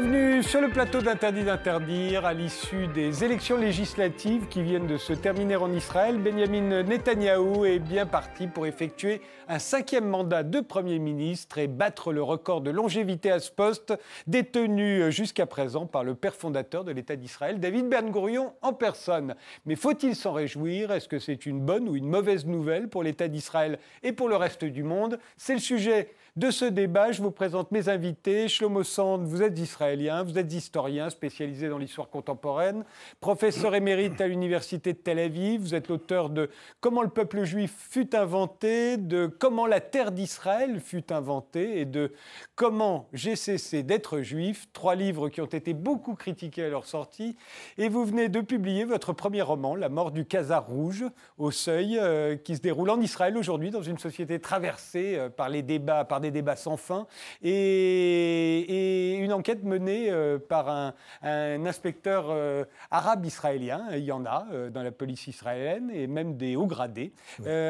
Bienvenue sur le plateau d'Interdit d'interdire. À l'issue des élections législatives qui viennent de se terminer en Israël, Benjamin Netanyahou est bien parti pour effectuer un cinquième mandat de Premier ministre et battre le record de longévité à ce poste détenu jusqu'à présent par le père fondateur de l'État d'Israël, David Ben Gurion en personne. Mais faut-il s'en réjouir? Est-ce que c'est une bonne ou une mauvaise nouvelle pour l'État d'Israël et pour le reste du monde? C'est le sujet de ce débat, je vous présente mes invités. Shlomo Sand, vous êtes israélien, vous êtes historien spécialisé dans l'histoire contemporaine, professeur émérite à l'université de Tel Aviv. Vous êtes l'auteur de Comment le peuple juif fut inventé, de Comment la terre d'Israël fut inventée et de Comment j'ai cessé d'être juif. Trois livres qui ont été beaucoup critiqués à leur sortie. Et vous venez de publier votre premier roman, La mort du Khazar rouge, au seuil, euh, qui se déroule en Israël aujourd'hui, dans une société traversée euh, par les débats, par des débats sans fin, et, une enquête menée euh, par un, inspecteur euh, arabe israélien, il y en a euh, dans la police israélienne, et même des hauts gradés.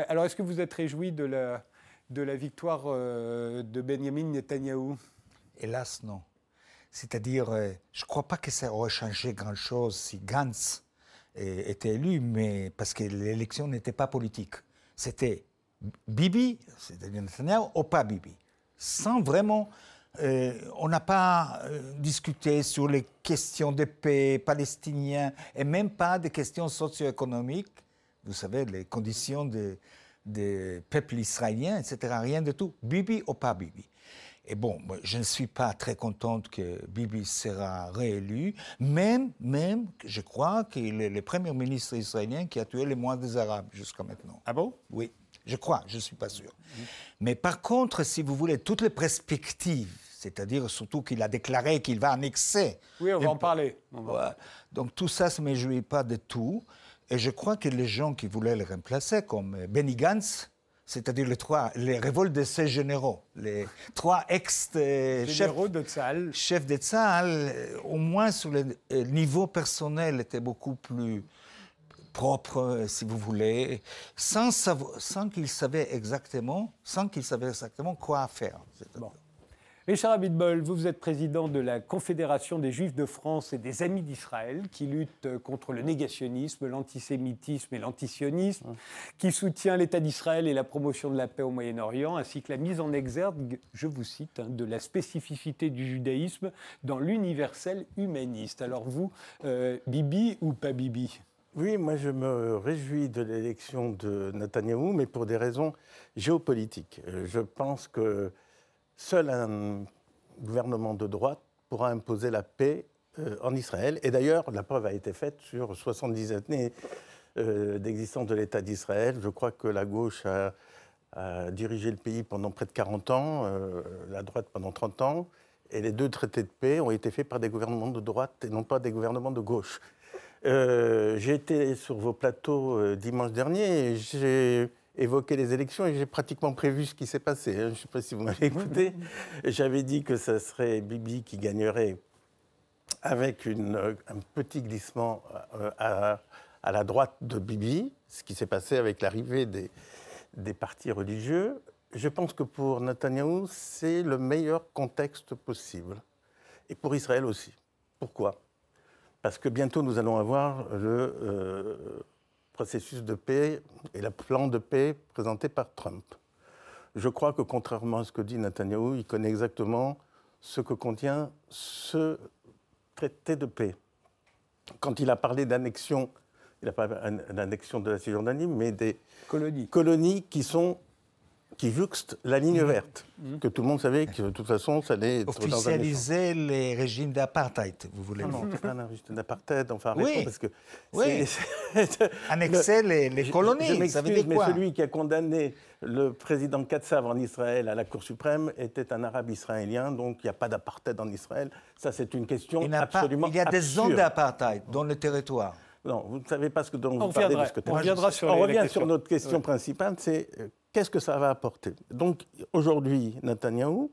alors est-ce que vous êtes réjoui de la, de la victoire de Benjamin Netanyahou Hélas, non. C'est-à-dire, je ne crois pas que ça aurait changé grand-chose si Gantz était élu, mais parce que l'élection n'était pas politique. C'était Bibi, c'est-à-dire Netanyahu, ou pas Bibi? Sans vraiment... Euh, on n'a pas euh, discuté sur les questions de paix palestiniennes et même pas des questions socio-économiques. Vous savez, les conditions des de peuples israéliens, etc. Rien de tout. Bibi ou pas Bibi? Et bon, je ne suis pas très contente que Bibi sera réélu, même, même, je crois qu'il est le premier ministre israélien qui a tué les moins des Arabes jusqu'à maintenant. Ah bon? Oui. Je crois, je ne suis pas sûr. Mais par contre, si vous voulez, toutes les perspectives, c'est-à-dire surtout qu'il a déclaré qu'il va annexer. Oui, on va en parler. Donc tout ça, ça ne me jouit pas de tout. Et je crois que les gens qui voulaient le remplacer, comme Benny Gantz, c'est-à-dire les trois, les révoltes de ces généraux, les trois ex-chefs de Tzal, chefs de Tzal, au moins sur le niveau personnel, étaient beaucoup plus propre, euh, si vous voulez, sans, sans qu'il savait exactement, sans qu'il savait exactement quoi faire. Bon. Richard Abitbol, vous, vous êtes président de la Confédération des Juifs de France et des Amis d'Israël, qui lutte contre le négationnisme, l'antisémitisme et l'antisionisme, qui soutient l'État d'Israël et la promotion de la paix au Moyen-Orient, ainsi que la mise en exergue, je vous cite, hein, de la spécificité du judaïsme dans l'universel humaniste. Alors vous, euh, Bibi ou pas Bibi? Oui, moi je me réjouis de l'élection de Netanyahou, mais pour des raisons géopolitiques. Euh, je pense que seul un gouvernement de droite pourra imposer la paix euh, en Israël. Et d'ailleurs, la preuve a été faite sur 70 années euh, d'existence de l'État d'Israël. Je crois que la gauche a, dirigé le pays pendant près de 40 ans, la droite pendant 30 ans, et les deux traités de paix ont été faits par des gouvernements de droite et non pas des gouvernements de gauche. Euh, j'ai été sur vos plateaux euh, dimanche dernier et j'ai évoqué les élections et j'ai pratiquement prévu ce qui s'est passé. Hein. Je ne sais pas si vous m'avez écouté. J'avais dit que ce serait Bibi qui gagnerait avec une, un petit glissement euh, à, à, la droite de Bibi, ce qui s'est passé avec l'arrivée des, des partis religieux. Je pense que pour Netanyahou, c'est le meilleur contexte possible. Et pour Israël aussi. Pourquoi? Parce que bientôt nous allons avoir le euh, processus de paix et le plan de paix présenté par Trump. Je crois que contrairement à ce que dit Netanyahu, il connaît exactement ce que contient ce traité de paix. Quand il a parlé d'annexion, il n'a pas d'annexion de la Cisjordanie, mais des colonies, colonies qui sont qui jouxte la ligne mhm. verte, mhm. que tout le monde savait que de toute façon, ça allait Officialiser les régimes d'apartheid, vous voulez Non, non, c'est pas un régime d'apartheid, enfin, oui. parce que... Oui, annexer les, les colonies, je, ça veut dire mais celui qui a condamné le président Katsav en Israël à la Cour suprême était un arabe israélien, donc il n'y a pas d'apartheid en Israël. Ça, c'est une question il absolument Il y a des zones d'apartheid dans le territoire. Non, vous ne savez pas ce que dont vous parlez de ce côté. On reviendra sur On revient sur notre question principale, c'est euh, qu'est-ce que ça va apporter? Donc aujourd'hui, Netanyahou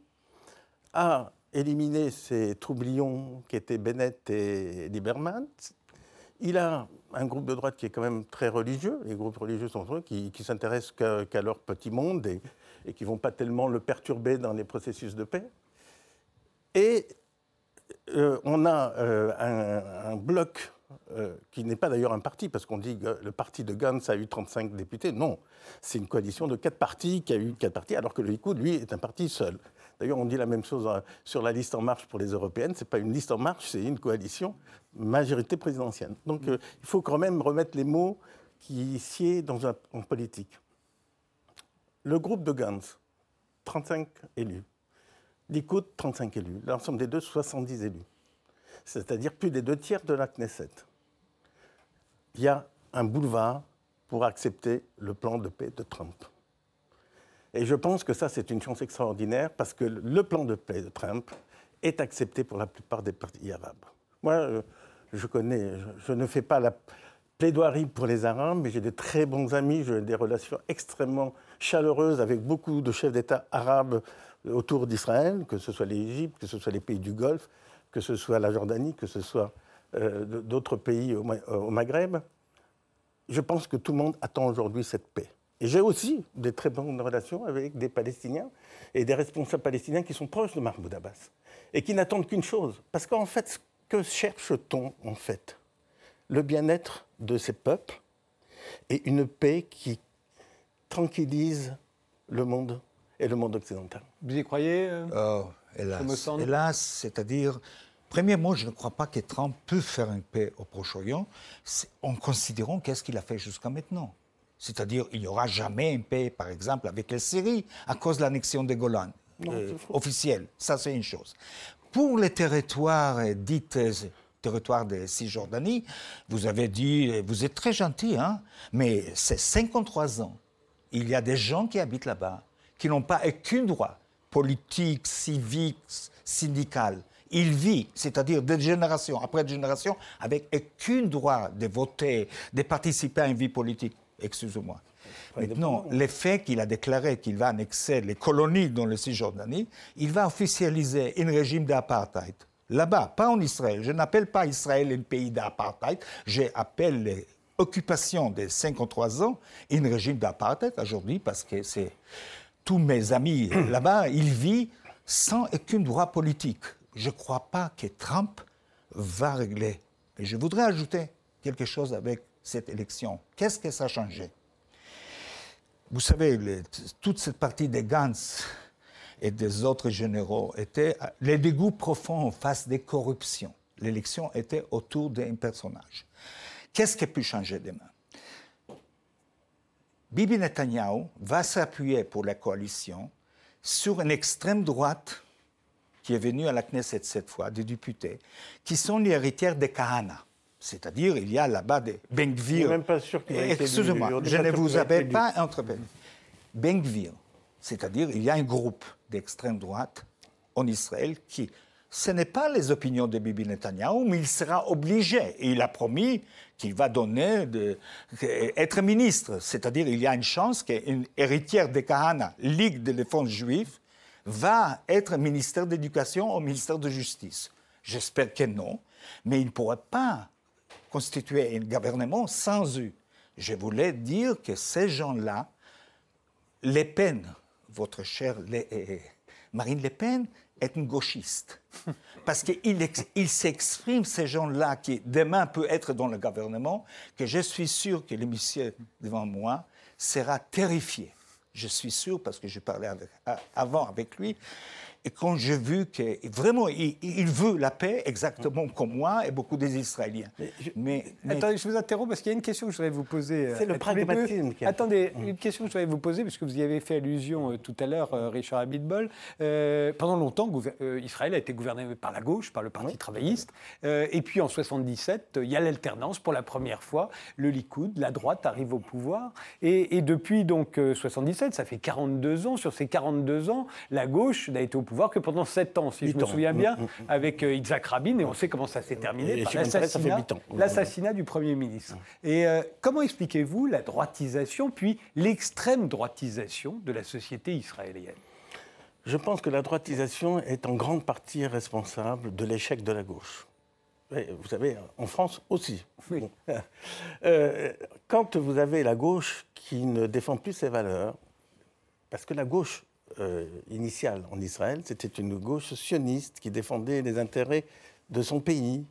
a éliminé ces troublions qui étaient Bennett et Lieberman. Il a un groupe de droite qui est quand même très religieux. Les groupes religieux sont ceux qui, qui s'intéressent qu'à leur petit monde et, qui ne vont pas tellement le perturber dans les processus de paix. Et euh, on a un, bloc qui n'est pas d'ailleurs un parti, parce qu'on dit que le parti de Gantz a eu 35 députés. Non, c'est une coalition de quatre partis qui a eu quatre partis, alors que le Likoud, lui, est un parti seul. D'ailleurs, on dit la même chose sur la liste En Marche pour les européennes. Ce n'est pas une liste En Marche, c'est une coalition majorité présidentielle. Donc il faut quand même remettre les mots qui sied dans un, en politique. Le groupe de Gantz, 35 élus. Likoud, 35 élus. L'ensemble des deux, 70 élus. C'est-à-dire plus des deux tiers de la Knesset. Il y a un boulevard pour accepter le plan de paix de Trump. Et je pense que ça, c'est une chance extraordinaire parce que le plan de paix de Trump est accepté pour la plupart des partis arabes. Moi, je connais, je ne fais pas la, plaidoirie pour les Arabes, mais j'ai de très bons amis, j'ai des relations extrêmement chaleureuses avec beaucoup de chefs d'État arabes autour d'Israël, que ce soit l'Égypte, que ce soit les pays du Golfe, que ce soit la Jordanie, que ce soit euh, d'autres pays au, au, Maghreb. Je pense que tout le monde attend aujourd'hui cette paix. Et j'ai aussi des très bonnes relations avec des Palestiniens et des responsables palestiniens qui sont proches de Mahmoud Abbas et qui n'attendent qu'une chose. Parce qu'en fait, que cherche-t-on en fait? Le bien-être de ces peuples et une paix qui tranquillise le monde et le monde occidental. Vous y croyez euh, oh, Hélas, hélas c'est-à-dire, premièrement, je ne crois pas que Trump peut faire une paix au Proche-Orient en considérant qu'est-ce qu'il a fait jusqu'à maintenant. C'est-à-dire, il n'y aura jamais une paix, par exemple, avec la Syrie à cause de l'annexion des Golan, euh, officielle. Ça, c'est une chose. Pour les territoires euh, dites territoire de Cisjordanie, vous avez dit, vous êtes très gentil, hein, mais c'est 53 ans. Il y a des gens qui habitent là-bas, qui n'ont pas aucun droit politique, civique, syndical. Ils vivent, c'est-à-dire de génération après génération, avec aucun droit de voter, de participer à une vie politique. Excusez-moi. Maintenant, le fait qu'il a déclaré qu'il va annexer les colonies dans le Cisjordanie, il va officialiser un régime d'apartheid là-bas, pas en Israël. Je n'appelle pas Israël un pays d'apartheid, j'appelle l'occupation des 53 ans un régime d'apartheid aujourd'hui parce que c'est tous mes amis là-bas, ils vivent sans aucun droit politique. Je ne crois pas que Trump va régler. Et je voudrais ajouter quelque chose avec cette élection. Qu'est-ce que ça a changé? Vous savez, toute cette partie des Gantz, et des autres généraux étaient les dégoûts profonds face des corruptions. L'élection était autour d'un personnage. Qu'est-ce qui a pu changer demain Bibi Netanyahu va s'appuyer pour la coalition sur une extrême droite qui est venue à la Knesset cette fois, des députés, qui sont les héritières des Kahana. C'est-à-dire, il y a là-bas des Bengvir. Je ne même pas sûr qu'il Excusez-moi, je ne vous avais pas entrepris. Bengvir, c'est-à-dire, il y a un groupe d'extrême droite en Israël qui, ce n'est pas les opinions de Bibi Netanyahu, mais il sera obligé. Et il a promis qu'il va donner de, être ministre. C'est-à-dire, il y a une chance qu'une héritière de Kahana, Ligue de défense juive, va être ministère d'éducation au ministère de justice. J'espère que non, mais il ne pourrait pas constituer un gouvernement sans eux. Je voulais dire que ces gens-là, les peines votre chère euh, Marine Le Pen est une gauchiste. Parce qu'il il s'exprime, ces gens-là, qui demain peut être dans le gouvernement, que je suis sûr que le monsieur devant moi sera terrifié. Je suis sûr, parce que j'ai parlé avant avec lui, et quand j'ai vu que vraiment, il, veut la paix exactement comme moi et beaucoup des Israéliens. Mais, je, Attendez, je vous interromps parce qu'il y a une question que je voudrais vous poser. C'est le euh, pragmatisme. Qui Attendez, mm. une question que je voudrais vous poser, puisque vous y avez fait allusion euh, tout à l'heure, euh, Richard Abitbol. pendant longtemps, Israël a été gouverné par la gauche, par le Parti travailliste. et puis en 77, il y a l'alternance pour la première fois. Le Likoud, la droite, arrive au pouvoir. Et, et depuis donc 77, ça fait 42 ans. Sur ces 42 ans, la gauche n'a été au pouvoir que pendant sept ans, si je me souviens bien, mm, mm, mm. avec euh, Isaac Rabin, et on sait comment ça s'est terminé, l'assassinat du Premier ministre. Et euh, comment expliquez-vous la droitisation, puis l'extrême droitisation de la société israélienne? Je pense que la droitisation est en grande partie responsable de l'échec de la gauche. vous savez, en France aussi. Euh, quand vous avez la gauche qui ne défend plus ses valeurs, parce que la gauche euh, initiale en Israël, c'était une gauche sioniste qui défendait les intérêts de son pays.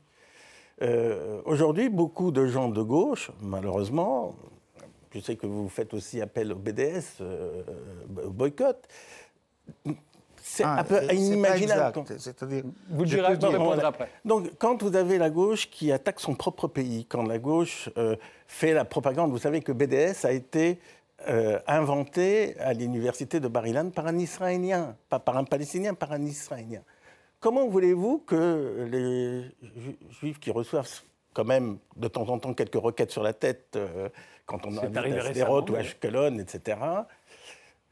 Euh, aujourd'hui, beaucoup de gens de gauche, malheureusement, je sais que vous faites aussi appel au BDS, euh, au boycott, c'est ah, un peu inimaginable. C'est-à-dire, vous le direz, répondre après. Donc, quand vous avez la gauche qui attaque son propre pays, quand la gauche euh, fait la propagande, vous savez que BDS a été euh, inventé à l'université de Barilan par un Israélien, pas par un Palestinien, par un Israélien. Comment voulez-vous que les Juifs qui reçoivent quand même de temps en temps quelques requêtes sur la tête euh, quand on a à Sderot ou à Ashkelon, etc.,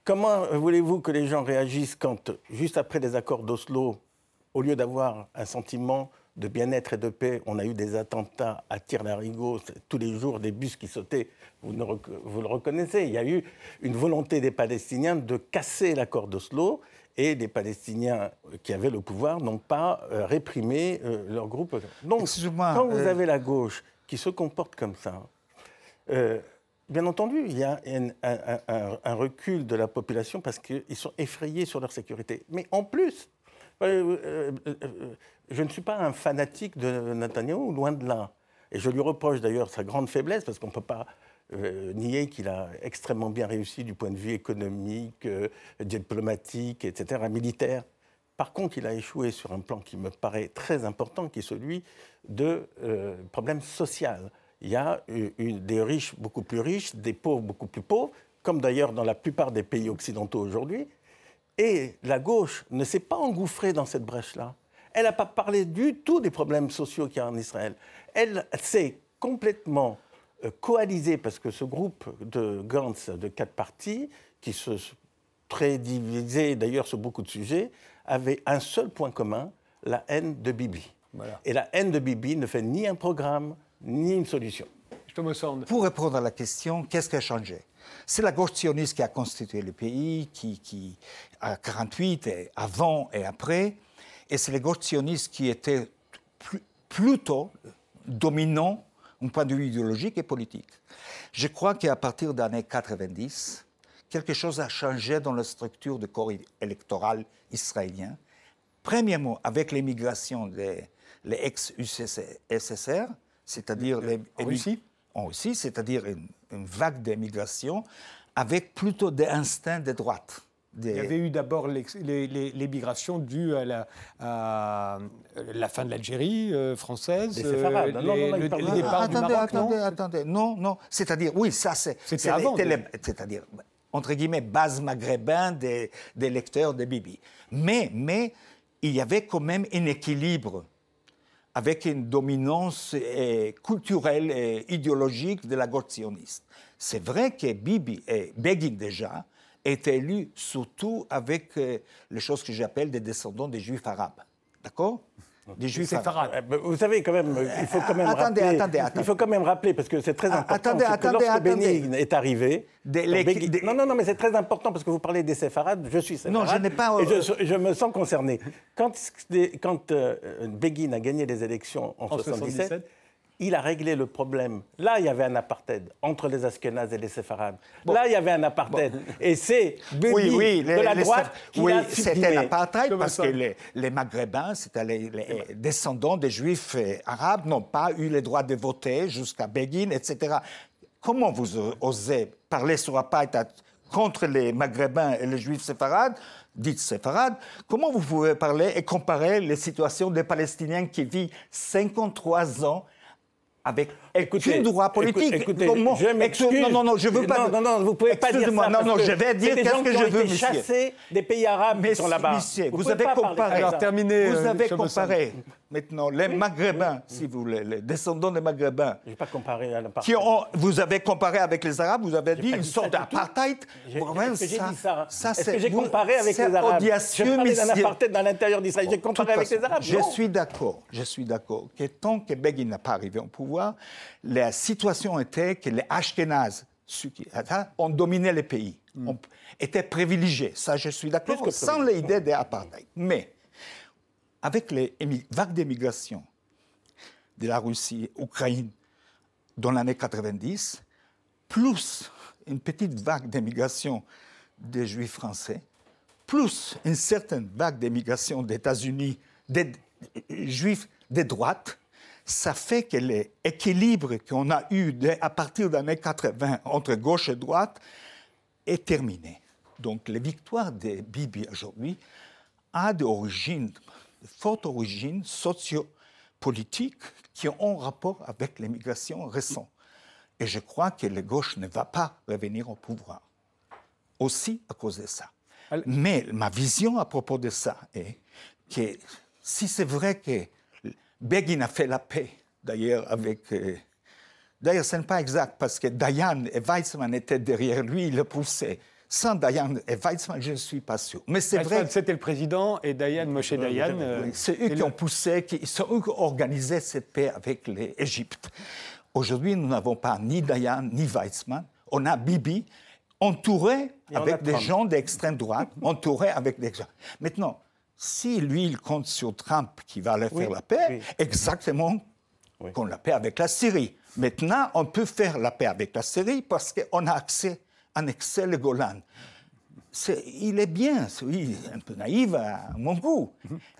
Comment voulez-vous que les gens réagissent quand, juste après les accords d'Oslo, au lieu d'avoir un sentiment de bien-être et de paix, on a eu des attentats à tir-larigot, tous les jours des bus qui sautaient, vous, le reconnaissez. Il y a eu une volonté des Palestiniens de casser l'accord d'Oslo et les Palestiniens qui avaient le pouvoir n'ont pas euh, réprimé euh, leur groupe. Donc, quand vous euh, avez la gauche qui se comporte comme ça, Bien entendu, il y a un, recul de la population parce qu'ils sont effrayés sur leur sécurité. Mais en plus, euh, euh, euh, je ne suis pas un fanatique de Netanyahu, loin de là. Et je lui reproche d'ailleurs sa grande faiblesse parce qu'on ne peut pas nier qu'il a extrêmement bien réussi du point de vue économique, diplomatique, etc., militaire. Par contre, il a échoué sur un plan qui me paraît très important, qui est celui de problème social il y a des riches beaucoup plus riches, des pauvres beaucoup plus pauvres, comme d'ailleurs dans la plupart des pays occidentaux aujourd'hui. Et la gauche ne s'est pas engouffrée dans cette brèche-là. Elle n'a pas parlé du tout des problèmes sociaux qu'il y a en Israël. Elle s'est complètement euh, coalisée, parce que ce groupe de Gantz, de quatre partis, qui se très divisé d'ailleurs sur beaucoup de sujets, avait un seul point commun, la haine de Bibi. Et la haine de Bibi ne fait ni un programme, ni une solution. Pour répondre à la question, qu'est-ce qui a changé? C'est la gauche sioniste qui a constitué le pays, qui, qui à 48, et avant et après, et c'est les gauche sionistes qui étaient plutôt dominants d'un point de vue idéologique et politique. Je crois qu'à partir des années 90, quelque chose a changé dans la structure du corps électoral israélien. Premièrement, avec l'émigration des ex-USSR, c'est-à-dire les, en Russie En Russie, c'est-à-dire une, vague d'émigration avec plutôt des instincts de droite. Il y avait eu d'abord l'émigration due à la, la, fin de l'Algérie euh, française. Les euh, non, non, non, le, départ attendez, du Maroc, attendez, non attendez, non, non. C'est-à-dire, oui, ça c'est. C'était avant. C'est-à-dire, entre guillemets, base maghrébin des, des lecteurs de Bibi. Mais, mais il y avait quand même un équilibre avec une dominance eh, culturelle et idéologique de la gauche sioniste. C'est vrai que Bibi et Begin déjà étaient élus surtout avec eh, les choses que j'appelle des descendants des juifs arabes. D'accord? Des juifs séfarades. Eh, vous savez, quand même, il faut quand même attendez, rappeler. Attendez, attendez. Il faut quand même rappeler, parce que c'est très ah, important. Attendez, attendez, lorsque Bénigne est arrivé. Non, non, non, mais c'est très important parce que vous parlez des séfarades. Je suis séfarade. Non, je n'ai pas. Et je, me sens concerné. Quand, quand euh, Begin a gagné les élections en, 1977, il a réglé le problème. Là, il y avait un apartheid entre les Askénazes et les Séfarades. Là, il y avait un apartheid. Et c'est oui, oui, de la droite qui Oui, c'était l'apartheid parce que les, les Maghrébins, c'était les, descendants des Juifs euh, arabes, n'ont pas eu le droit de voter jusqu'à Begin, etc. Comment vous osez parler sur l'apartheid contre les Maghrébins et les Juifs séfarades dites séfarades, comment vous pouvez parler et comparer les situations des Palestiniens qui vivent 53 ans avec écoutez, droit politique. Écoutez, je m'excuse. Non, non, non, je veux pas. Non, non, non, vous pouvez pas dire ça. Non, non, je vais dire qu'est-ce que je veux, monsieur. chassés des pays arabes qui sont là-bas. Monsieur, vous, avez comparé. Alors, terminé. Vous avez comparé. Maintenant, les Maghrébins, si vous voulez, les descendants des Maghrébins. Je n'ai pas comparé à l'apartheid. Vous avez comparé avec les Arabes, vous avez dit une sorte d'apartheid. Est-ce que j'ai dit ça, ça Est-ce que j'ai comparé avec les Arabes? audacieux, Je parlé d'un apartheid dans l'intérieur d'Israël. J'ai comparé avec les Arabes? Je suis d'accord, je suis d'accord que tant que Begin n'a pas arrivé au pouvoir, la situation était que les Ashkénazes ont dominé le pays, hmm. ont, étaient privilégiés. Ça, je suis d'accord, sans l'idée d'apartheid. Mais avec les vagues d'émigration de la Russie, Ukraine, dans l'année 90, plus une petite vague d'émigration des Juifs français, plus une certaine vague d'émigration des États-Unis, des Juifs de droite, ça fait que l'équilibre qu'on a eu à partir des années 80 entre gauche et droite est terminé. Donc, les victoires de Bibi aujourd'hui a des origines, de fortes origines sociopolitiques qui ont rapport avec l'immigration récente. Et je crois que la gauche ne va pas revenir au pouvoir. Aussi à cause de ça. Mais ma vision à propos de ça est que si c'est vrai que Begin a fait la paix, d'ailleurs, avec. Euh, d'ailleurs, ce n'est pas exact, parce que Dayan et Weizmann étaient derrière lui, il le poussait. Sans Dayan et Weizmann, je ne suis pas sûr. Mais c'est vrai. C'était le président et Dayan, Moshe Dayan. Euh, c'est eux qui ont poussé, qui sont eux qui ont organisé cette paix avec l'Égypte. Aujourd'hui, nous n'avons pas ni Dayan ni Weizmann. On a Bibi, entouré avec des gens d'extrême droite, entouré avec des gens. Maintenant, si lui, il compte sur Trump qui va aller faire la paix, exactement comme la paix avec la Syrie. Maintenant, on peut faire la paix avec la Syrie parce qu'on a accès, annexé le Golan. il est bien, oui, un peu naïf à mon goût.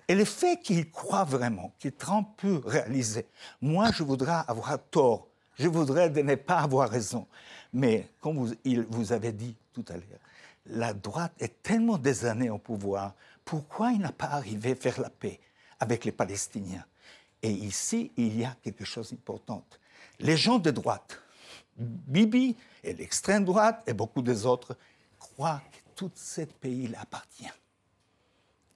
Et le fait qu'il croit vraiment, que Trump peut réaliser, moi, je voudrais avoir tort. Je voudrais de ne pas avoir raison. Mais, comme vous, vous avez dit tout à l'heure, la droite est tellement des années au pouvoir pourquoi il n'a pas arrivé à faire la paix avec les Palestiniens? Et ici, il y a quelque chose d'important. Les gens de droite, Bibi et l'extrême droite et beaucoup des autres, croient que tout ce pays appartient.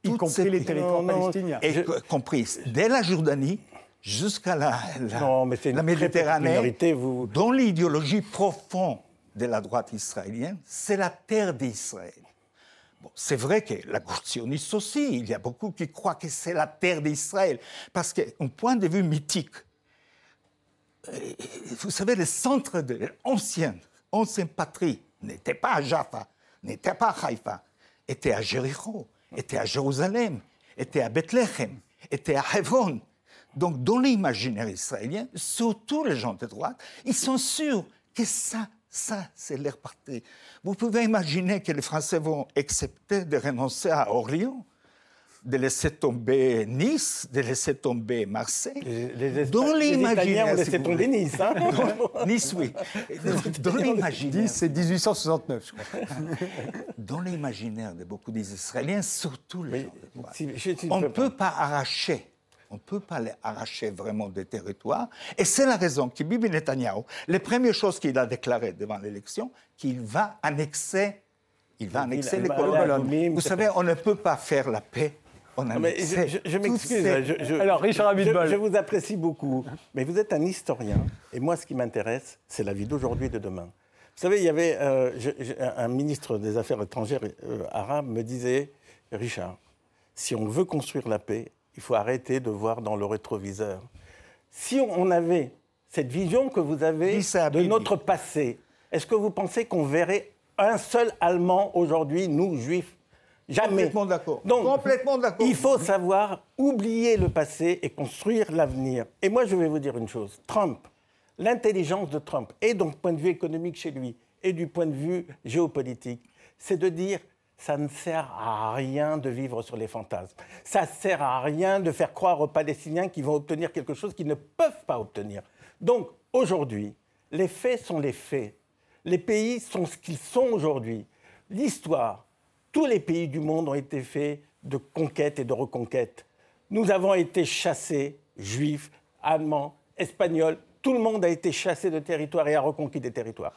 Y compris les territoires palestiniens. Y compris dès la Jordanie jusqu'à la, la, Méditerranée, vous... dont l'idéologie profonde de la droite israélienne, c'est la terre d'Israël c'est vrai que la sioniste aussi, il y a beaucoup qui croient que c'est la terre d'Israël, parce qu'un point de vue mythique, euh, vous savez, le centre de l'ancienne, ancienne patrie n'était pas à Jaffa, n'était pas à Haïfa, était à Jéricho, était à Jérusalem, était à Bethléem, était à Hebron. Donc, dans l'imaginaire israélien, surtout les gens de droite, ils sont sûrs que ça ça, c'est leur parti. Vous pouvez imaginer que les Français vont accepter de renoncer à Orléans, de laisser tomber Nice, de laisser tomber Marseille. Les, les, Dans les Italiens ont laissé tomber Nice. Hein nice, oui. Dans l'imaginaire. c'est 1869, je crois. Dans l'imaginaire de beaucoup d'Israéliens, surtout les on ne peut pas arracher on ne peut pas les arracher vraiment des territoires. Et c'est la raison que Bibi Netanyahu, les premières choses qu'il a déclarées devant l'élection, qu'il va annexer, il va annexer les colonies. Vous savez, on ne peut pas faire la paix mais je, m'excuse. Alors, Richard je, vous apprécie beaucoup, mais vous êtes un historien, et moi, ce qui m'intéresse, c'est la vie d'aujourd'hui et de demain. Vous savez, il y avait euh, un ministre des Affaires étrangères euh, arabe me disait, Richard, si on veut construire la paix, il faut arrêter de voir dans le rétroviseur. Si on avait cette vision que vous avez de notre passé, est-ce que vous pensez qu'on verrait un seul Allemand aujourd'hui, nous, Juifs? Jamais. Complètement d'accord. Donc, Complètement d'accord. il faut savoir oublier le passé et construire l'avenir. Et moi, je vais vous dire une chose. Trump, l'intelligence de Trump, et donc point de vue économique chez lui, et du point de vue géopolitique, c'est de dire ça ne sert à rien de vivre sur les fantasmes. Ça ne sert à rien de faire croire aux Palestiniens qu'ils vont obtenir quelque chose qu'ils ne peuvent pas obtenir. Donc, aujourd'hui, les faits sont les faits. Les pays sont ce qu'ils sont aujourd'hui. L'histoire, tous les pays du monde ont été faits de conquêtes et de reconquêtes. Nous avons été chassés, juifs, allemands, espagnols, tout le monde a été chassé de territoires et a reconquis des territoires.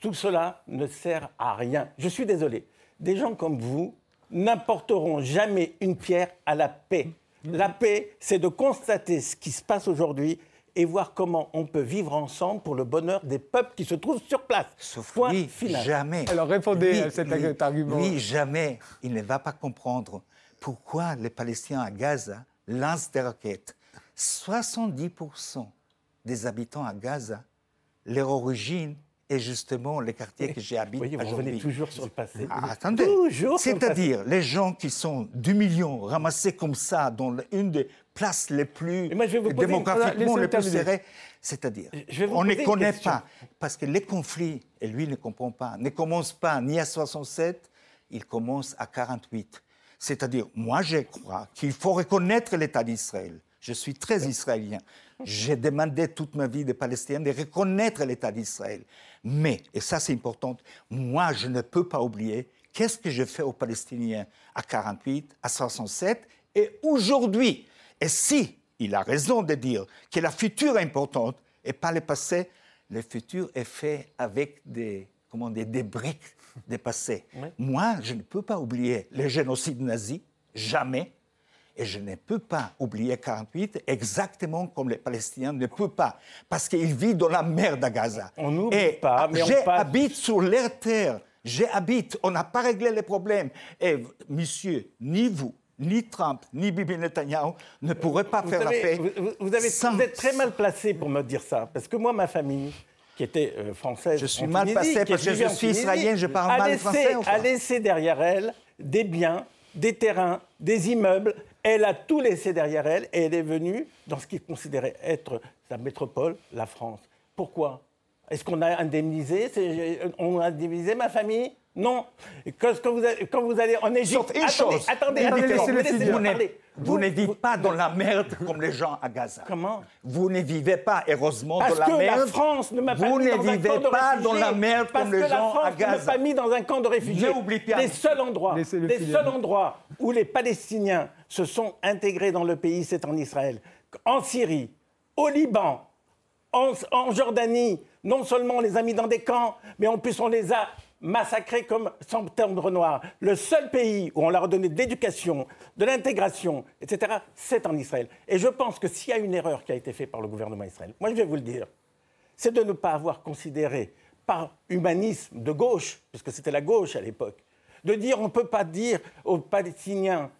Tout cela ne sert à rien. Je suis désolé des gens comme vous n'apporteront jamais une pierre à la paix. La paix, c'est de constater ce qui se passe aujourd'hui et voir comment on peut vivre ensemble pour le bonheur des peuples qui se trouvent sur place. Sauf Point final. jamais. Alors répondez à cet argument. Oui, jamais. Il ne va pas comprendre pourquoi les Palestiniens à Gaza lancent des roquettes. 70% des habitants à Gaza, leur origine et justement les quartiers que j'ai habité. vous revenez toujours sur le passé. Ah, attendez, c'est-à-dire les gens qui sont du million ramassés comme ça dans une des places les plus démographiquement les plus serrées, c'est-à-dire on ne connaît pas parce que les conflits, et lui ne comprend pas, ne commencent pas ni à 67, ils commencent à 48. C'est-à-dire, moi je crois qu'il faut reconnaître l'État d'Israël. Je suis très israélien. J'ai demandé toute ma vie des Palestiniens de reconnaître l'État d'Israël. Mais, et ça c'est important, moi je ne peux pas oublier qu'est-ce que je fais aux Palestiniens à 48, à 67 et aujourd'hui? Et si il a raison de dire que la future est importante et pas le passé, le futur est fait avec des, comment dire, des briques des passés. Moi, je ne peux pas oublier le génocide nazi, jamais. Et je ne peux pas oublier 48 exactement comme les Palestiniens ne peuvent pas, parce qu'ils vivent dans la mer de Gaza. On n'oublie pas, mais on J'habite sur leur terre. J'habite. On n'a pas réglé les problèmes. Et monsieur, ni vous, ni Trump, ni Bibi Netanyahu ne pourraient pas faire la paix. Vous, avez, vous êtes très mal placé pour me dire ça, parce que moi, ma famille, qui était euh, française. Je suis mal passé parce que je suis israélien, je parle mal français. A laissé derrière elle des biens, des terrains, des immeubles elle a tout laissé derrière elle et elle est venue dans ce qu'il considérait être sa métropole, la France. Pourquoi? Est-ce qu'on a indemnisé? On a indemnisé ma famille? Non. Quand, vous, quand vous allez en Égypte. Une attendez, chose. attendez, attendez, vous, ne vivez pas dans la merde comme les gens à Gaza. Comment? Vous ne vivez pas, heureusement, dans la merde. La France ne m'a pas vous mis ne dans un vivez camp de pas dans la merde comme les gens à Gaza. ne m'a pas mis dans un camp de réfugiés. Les seuls endroits, les seuls endroits où les Palestiniens se sont intégrés dans le pays, c'est en Israël. En Syrie, au Liban, en, Jordanie, non seulement on les a mis dans des camps, mais en plus on les a massacrés comme septembre noir. Le seul pays où on leur a donné de l'éducation, de l'intégration, etc., c'est en Israël. Et je pense que s'il y a une erreur qui a été faite par le gouvernement israélien, moi je vais vous le dire, c'est de ne pas avoir considéré par humanisme de gauche, puisque c'était la gauche à l'époque, de dire on ne peut pas dire aux Palestiniens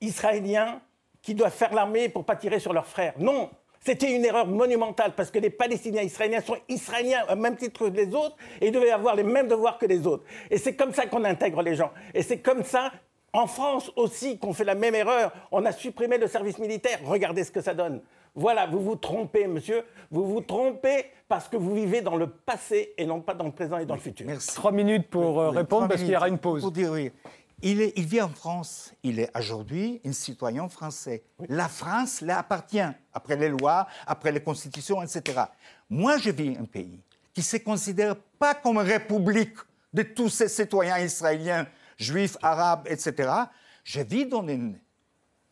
israéliens qu'ils doivent faire l'armée pour pas tirer sur leurs frères. Non, c'était une erreur monumentale parce que les Palestiniens israéliens sont israéliens au même titre que les autres et ils devaient avoir les mêmes devoirs que les autres. Et c'est comme ça qu'on intègre les gens. Et c'est comme ça, en France aussi, qu'on fait la même erreur. On a supprimé le service militaire. Regardez ce que ça donne. Voilà, vous vous trompez, monsieur. Vous vous trompez parce que vous vivez dans le passé et non pas dans le présent et dans le futur. Merci. Trois minutes pour euh, répondre parce qu'il y aura une pause. Pour dire oui. Il, vit en France. Il est aujourd'hui un citoyen français. La France lui appartient, après les lois, après les constitutions, etc. Moi, je vis un pays qui ne se considère pas comme république de tous ces citoyens israéliens, juifs, arabes, etc. Je vis dans un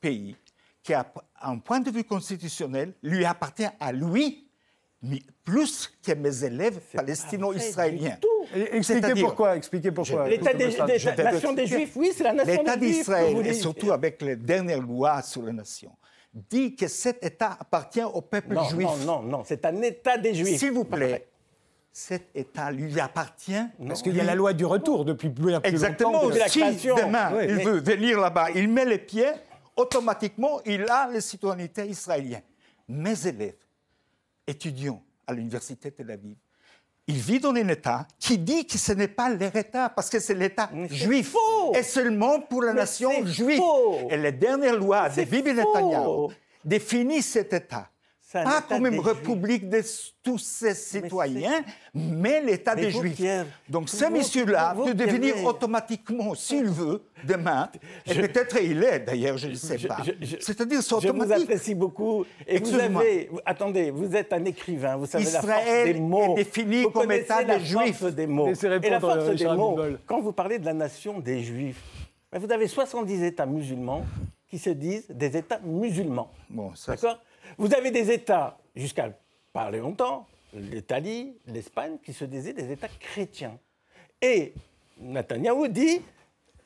pays qui, a un point de vue constitutionnel, lui appartient à lui plus que mes élèves palestino-israéliens. Expliquez pourquoi. Expliquez pourquoi. L'État des, des, nation des Juifs, oui, c'est la nation L'État d'Israël, et surtout avec les dernières lois sur la nation, dit que cet État appartient au peuple juif. Non, non, non, c'est un État des Juifs. S'il vous plaît. Cet État lui appartient. Parce qu'il y a la loi du retour depuis plus, plus Exactement. longtemps. Exactement. Si demain il veut venir là-bas, il met les pieds, automatiquement, il a la citoyenneté israélienne. Mes élèves, étudiants à l'université de Tel Aviv, il vit dans un État qui dit que ce n'est pas leur État, parce que c'est l'État juif. Et seulement pour la nation juive. Et les dernières lois de Bibi Netanyahu définissent cet État pas comme une république de tous ses citoyens, mais, l'État des Juifs. Donc ce monsieur-là peut devenir automatiquement, s'il veut, demain, et peut-être il est d'ailleurs, je ne sais pas. C'est-à-dire c'est automatique. Je vous apprécie beaucoup. Et vous avez, attendez, vous êtes un écrivain, vous savez la force des mots. est défini comme État des Juifs. des mots. Et la force des mots, quand vous parlez de la nation des Juifs, ben, vous avez 70 États musulmans qui se disent des États musulmans. Bon, D'accord? Vous avez des États, jusqu'à pas longtemps, l'Italie, l'Espagne, qui se disaient des États chrétiens. Et Netanyahou dit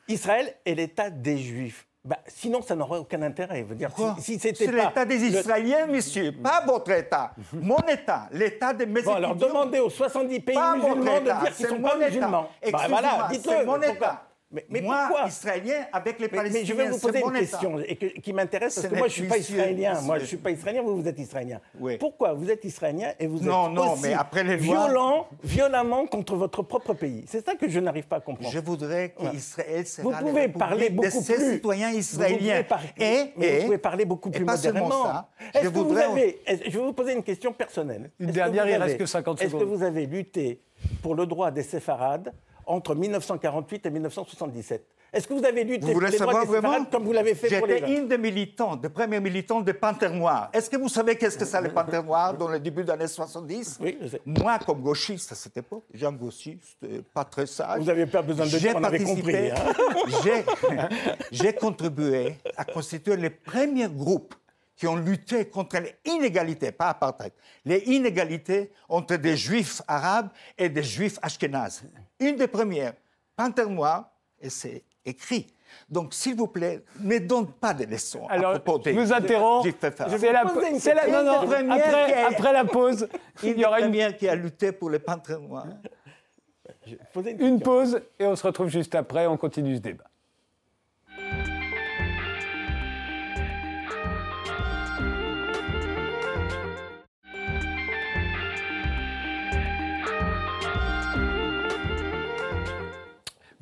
Israël est l'État des Juifs. Bah, sinon, ça n'aurait aucun intérêt. Dire, si, C'est l'État des Israéliens, monsieur, pas votre État. Mon État, l'État de mes bon, alors demandez aux 70 pays musulmans de dire qu'ils ne sont pas musulmans. Bah, voilà, dites-le. mon État. Mais, Moi, pourquoi Israélien, avec les Palestiniens, mais je vais vous poser une question et qui m'intéresse parce que moi, je ne suis pas israélien. Moi, je ne suis pas israélien, vous, vous êtes israélien. Pourquoi vous êtes israélien et vous non, êtes non, aussi mais après les lois... violent, violemment contre votre propre pays? C'est ça que je n'arrive pas à comprendre. Je voudrais qu'Israël vous pouvez parler beaucoup de ses plus, citoyens israéliens. Vous et, mais vous pouvez parler beaucoup plus modérément. Est-ce que vous avez... Je vais vous poser une question personnelle. Une dernière, il reste que 50 secondes. Est-ce que vous avez lutté pour le droit des séfarades entre 1948 et 1977 Est-ce que vous avez lutté Vous voulez savoir vraiment comme vous l'avez fait pour les J'étais une des militants, des premiers militants des Panthères Noirs. Est-ce que vous savez qu'est-ce que c'est les Panthères Noirs dans le début des années 70 Oui, je sais. Moi, comme gauchiste à cette époque, Jean gauchiste, euh, pas très sage. Vous n'avez pas besoin de dire, on avait compris. hein. j'ai- J'ai contribué à constituer les premiers groupes qui ont lutté contre les inégalités, pas apartheid, les inégalités entre des juifs arabes et des juifs ashkénazes. Une des premières, Panthère Noire, et c'est écrit. Donc, s'il vous plaît, ne donne pas de leçons Alors, à propos je des vous interromps. juifs arabes. C'est la, c'est la- non, non, premières après, a- après la pause, il y aura une, premières qui a lutté pour les Panthères Noirs. Une une pause et on se retrouve juste après. On continue ce débat.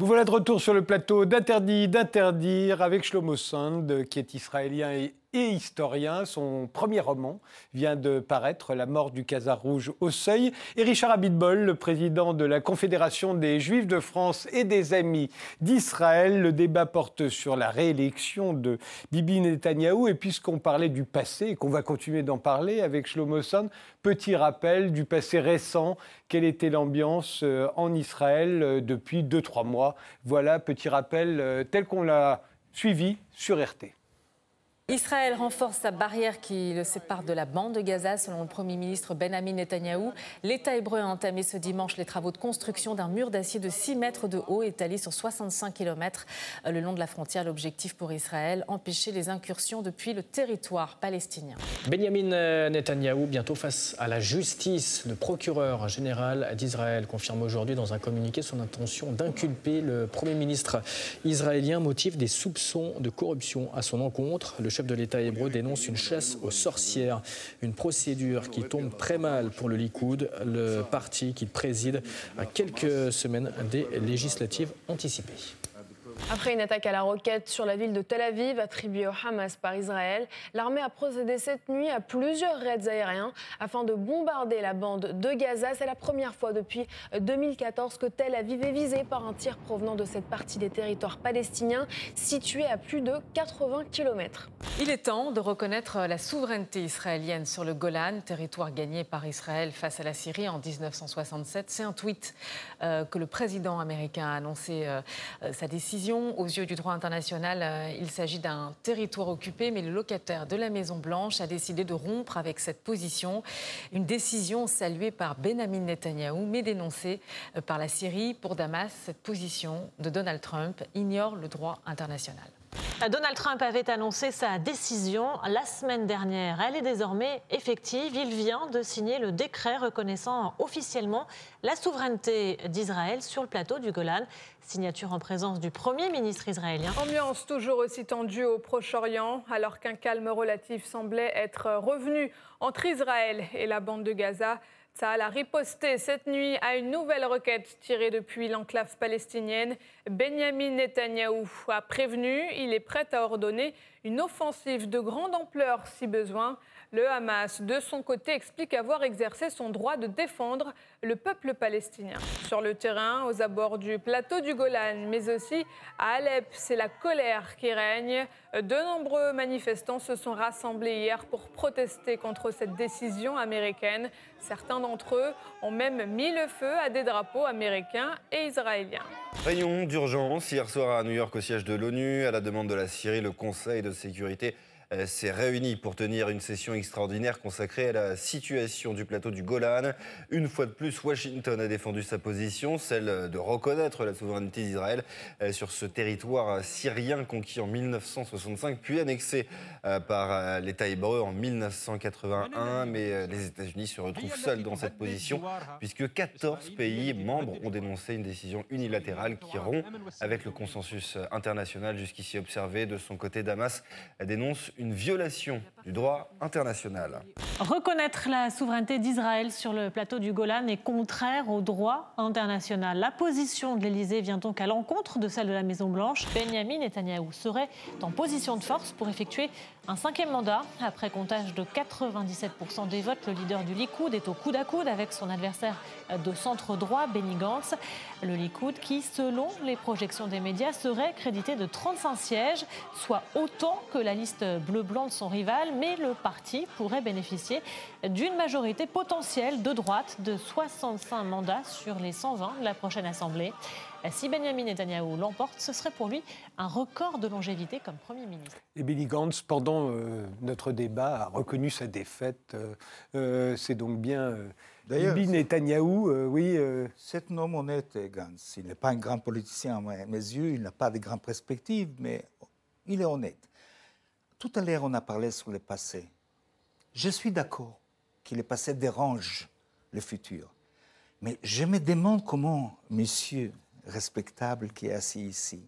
Vous voilà de retour sur le plateau d'Interdit d'interdire avec Shlomo Sand, qui est israélien et, et historien. Son premier roman vient de paraître, La mort du Khazar rouge au seuil. Et Richard Abitbol, le président de la Confédération des Juifs de France et des Amis d'Israël. Le débat porte sur la réélection de Bibi Netanyahou. Et puisqu'on parlait du passé et qu'on va continuer d'en parler avec Shlomo Sand, petit rappel du passé récent. Quelle était l'ambiance euh, en Israël euh, depuis 2-3 mois? Voilà, petit rappel euh, tel qu'on l'a suivi sur RT. Israël renforce sa barrière qui le sépare de la bande de Gaza, selon le Premier ministre Benjamin Netanyahou. L'État hébreu a entamé ce dimanche les travaux de construction d'un mur d'acier de 6 mètres de haut étalé sur 65 km le long de la frontière. L'objectif pour Israël, empêcher les incursions depuis le territoire palestinien. Benjamin Netanyahou, bientôt face à la justice. Le procureur général d'Israël confirme aujourd'hui dans un communiqué son intention d'inculper le Premier ministre israélien, motif des soupçons de corruption à son encontre. De l'État hébreu dénonce une chasse aux sorcières, une procédure qui tombe très mal pour le Likoud, le parti qu'il préside à quelques semaines des législatives anticipées. Après une attaque à la roquette sur la ville de Tel Aviv attribuée au Hamas par Israël, l'armée a procédé cette nuit à plusieurs raids aériens afin de bombarder la bande de Gaza. C'est la première fois depuis 2014 que Tel Aviv est visée par un tir provenant de cette partie des territoires palestiniens situés à plus de 80 km. Il est temps de reconnaître la souveraineté israélienne sur le Golan, territoire gagné par Israël face à la Syrie en 1967. C'est un tweet euh, que le président américain a annoncé euh, euh, sa décision. Aux yeux du droit international, euh, il s'agit d'un territoire occupé, mais le locataire de la Maison-Blanche a décidé de rompre avec cette position. Une décision saluée par Benjamin Netanyahou, mais dénoncée euh, par la Syrie. Pour Damas, cette position de Donald Trump ignore le droit international. Donald Trump avait annoncé sa décision la semaine dernière. Elle est désormais effective. Il vient de signer le décret reconnaissant officiellement la souveraineté d'Israël sur le plateau du Golan. Signature en présence du Premier ministre israélien. Ambiance toujours aussi tendue au Proche-Orient, alors qu'un calme relatif semblait être revenu entre Israël et la bande de Gaza. Tsahal a riposté cette nuit à une nouvelle requête tirée depuis l'enclave palestinienne. Benjamin Netanyahou a prévenu, il est prêt à ordonner une offensive de grande ampleur si besoin. Le Hamas, de son côté, explique avoir exercé son droit de défendre le peuple palestinien. Sur le terrain, aux abords du plateau du Golan, mais aussi à Alep, c'est la colère qui règne. De nombreux manifestants se sont rassemblés hier pour protester contre cette décision américaine. Certains d'entre eux ont même mis le feu à des drapeaux américains et israéliens. Rayon d'urgence hier soir à New York au siège de l'ONU. À la demande de la Syrie, le Conseil de sécurité s'est réuni pour tenir une session extraordinaire consacrée à la situation du plateau du Golan. Une fois de plus, Washington a défendu sa position, celle de reconnaître la souveraineté d'Israël euh, sur ce territoire syrien conquis en 1965, puis annexé euh, par l'État hébreu en 1981. Mais les États-Unis se retrouvent seuls dans cette position, puisque 14 pays membres ont dénoncé une décision unilatérale qui rompt avec le consensus international jusqu'ici observé. De son côté, Damas dénonce une violation du droit international. Reconnaître la souveraineté d'Israël sur le plateau du Golan est contraire au droit international. La position de l'Élysée vient donc à l'encontre de celle de la Maison-Blanche. Benjamin Netanyahou serait en position de force pour effectuer un cinquième mandat. Après comptage de 97% des votes, le leader du Likoud est au coude à coude avec son adversaire de centre droit, Benny Gantz. Le Likoud qui, selon les projections des médias, serait crédité de 35 sièges, soit autant que la liste bleu-blanc de son rival, mais le parti pourrait bénéficier d'une majorité potentielle de droite de 65 mandats sur les 120 de la prochaine Assemblée. Si Benjamin Netanyahu l'emporte, ce serait pour lui un record de longévité comme Premier ministre. Et Billy Gantz, pendant euh, notre débat, a reconnu sa défaite. Euh, euh, c'est donc bien Bibi Netanyahou, oui. C'est un homme honnête, Gantz. Il n'est pas un grand politicien à mes yeux, il n'a pas de grandes perspectives, mais il est honnête. Tout à l'heure, on a parlé sur le passé. Je suis d'accord que le passé dérange le futur. Mais je me demande comment monsieur respectable qui est assis ici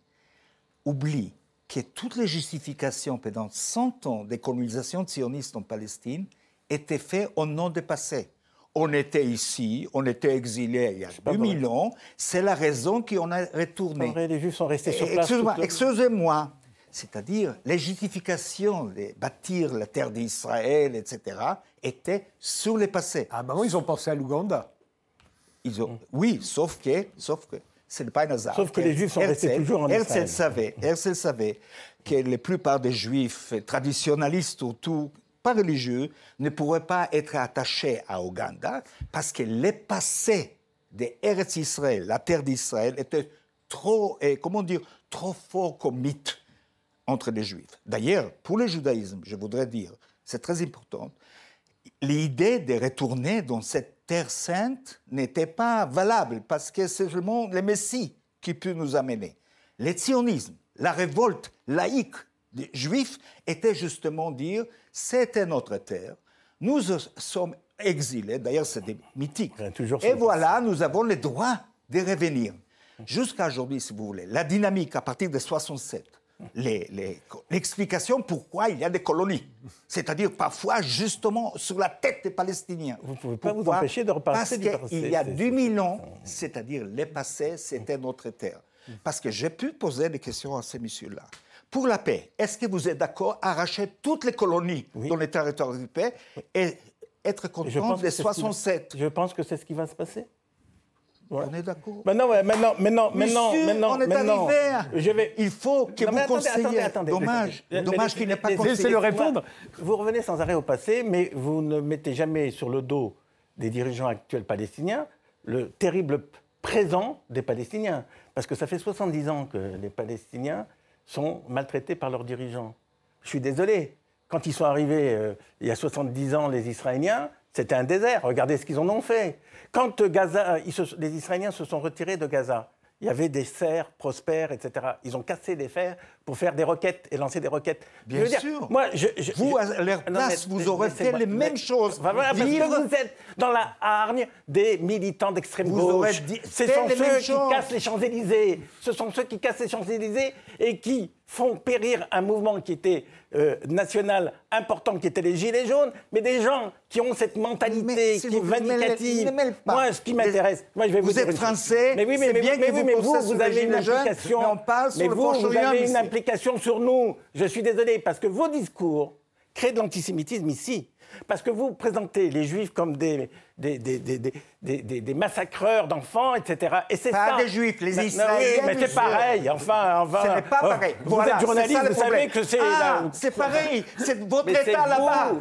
oublie que toutes les justifications pendant 100 ans des colonisations sioniste en Palestine étaient faites au nom du passé. On était ici, on était exilés il y a 2000 ans, c'est la raison qu'on a retourné. les Juifs sont restés sur place. Excusez-moi, c'est-à-dire les justifications de bâtir la terre d'Israël, etc., étaient sur le passé. Ah ben oui, ils ont pensé à l'Ouganda. Ils ont, oui, sauf que, sauf que ce n'est pas un hasard. Sauf que les Juifs sont restés toujours en Israël. Savait, Herzl savait que la plupart des Juifs traditionnalistes ou tout, pas religieux, ne pourraient pas être attachés à Ouganda parce que le passé de Eretz Israël, la terre d'Israël, était trop, et, comment dire, trop fort comme mythe entre les Juifs. D'ailleurs, pour le judaïsme, je voudrais dire, c'est très important, l'idée de retourner dans cette terre sainte n'était pas valable parce que c'est seulement le Messie qui peut nous amener. Le sionisme, la révolte laïque des Juifs était justement dire c'était notre terre, nous sommes exilés, d'ailleurs c'est mythique, et voilà, nous avons le droit de revenir. Jusqu'à aujourd'hui, si vous voulez, la dynamique à partir de 67, l'explication pourquoi il y a des colonies. C'est-à-dire parfois justement sur la tête des Palestiniens. Vous ne pouvez pas vous empêcher de repartir Parce qu'il y a 2000 ans, c'est-à-dire les passés, c'était notre terre. Parce que j'ai pu poser des questions à ces messieurs-là. Pour la paix, est-ce que vous êtes d'accord à arracher toutes les colonies dans les territoires de paix et être content des 67 Je pense que c'est ce qui va se passer. On est d'accord. Maintenant, maintenant, maintenant, maintenant, maintenant, on est maintenant, je vais... Il faut que vous conseillez. Attendez, dommage, dommage qu'il n'ait pas conseillé. Laissez le répondre. Vous revenez sans arrêt au passé, mais vous ne mettez jamais sur le dos des dirigeants actuels palestiniens le terrible présent des Palestiniens. Parce que ça fait 70 ans que les Palestiniens sont maltraités par leurs dirigeants. Je suis désolé. Quand ils sont arrivés euh, il y a 70 ans, les Israéliens, c'était un désert. Regardez ce qu'ils en ont fait. Quand Gaza, les Israéliens se sont retirés de Gaza, il y avait des serres prospères, etc. Ils ont cassé des fers pour faire des roquettes et lancer des roquettes. Bien sûr. Moi, vous, à leur place, vous aurez fait les mêmes choses. Voilà, parce que vous êtes dans la hargne des militants d'extrême gauche. Ce sont ceux qui cassent les Champs-Élysées. Ce sont ceux qui cassent les Champs-Élysées et qui font périr un mouvement qui était euh, national important, qui était les Gilets jaunes, mais des gens qui ont cette mentalité qui est vindicative. Moi, ce qui m'intéresse, moi, je vais vous, vous êtes français, mais oui, mais, bien mais, oui, mais vous, vous avez une implication. Mais on parle mais vous, vous avez une sur nous. Je suis désolé parce que vos discours créent de l'antisémitisme ici. Parce que vous présentez les juifs comme des, des, des, des, des massacreurs d'enfants, etc. Et c'est pas des juifs, les Israéliens. mais c'est pareil, enfin, enfin. Ce n'est pas oh, pareil. Vous êtes journaliste, vous savez que c'est. Ah, c'est pareil, c'est votre État là-bas.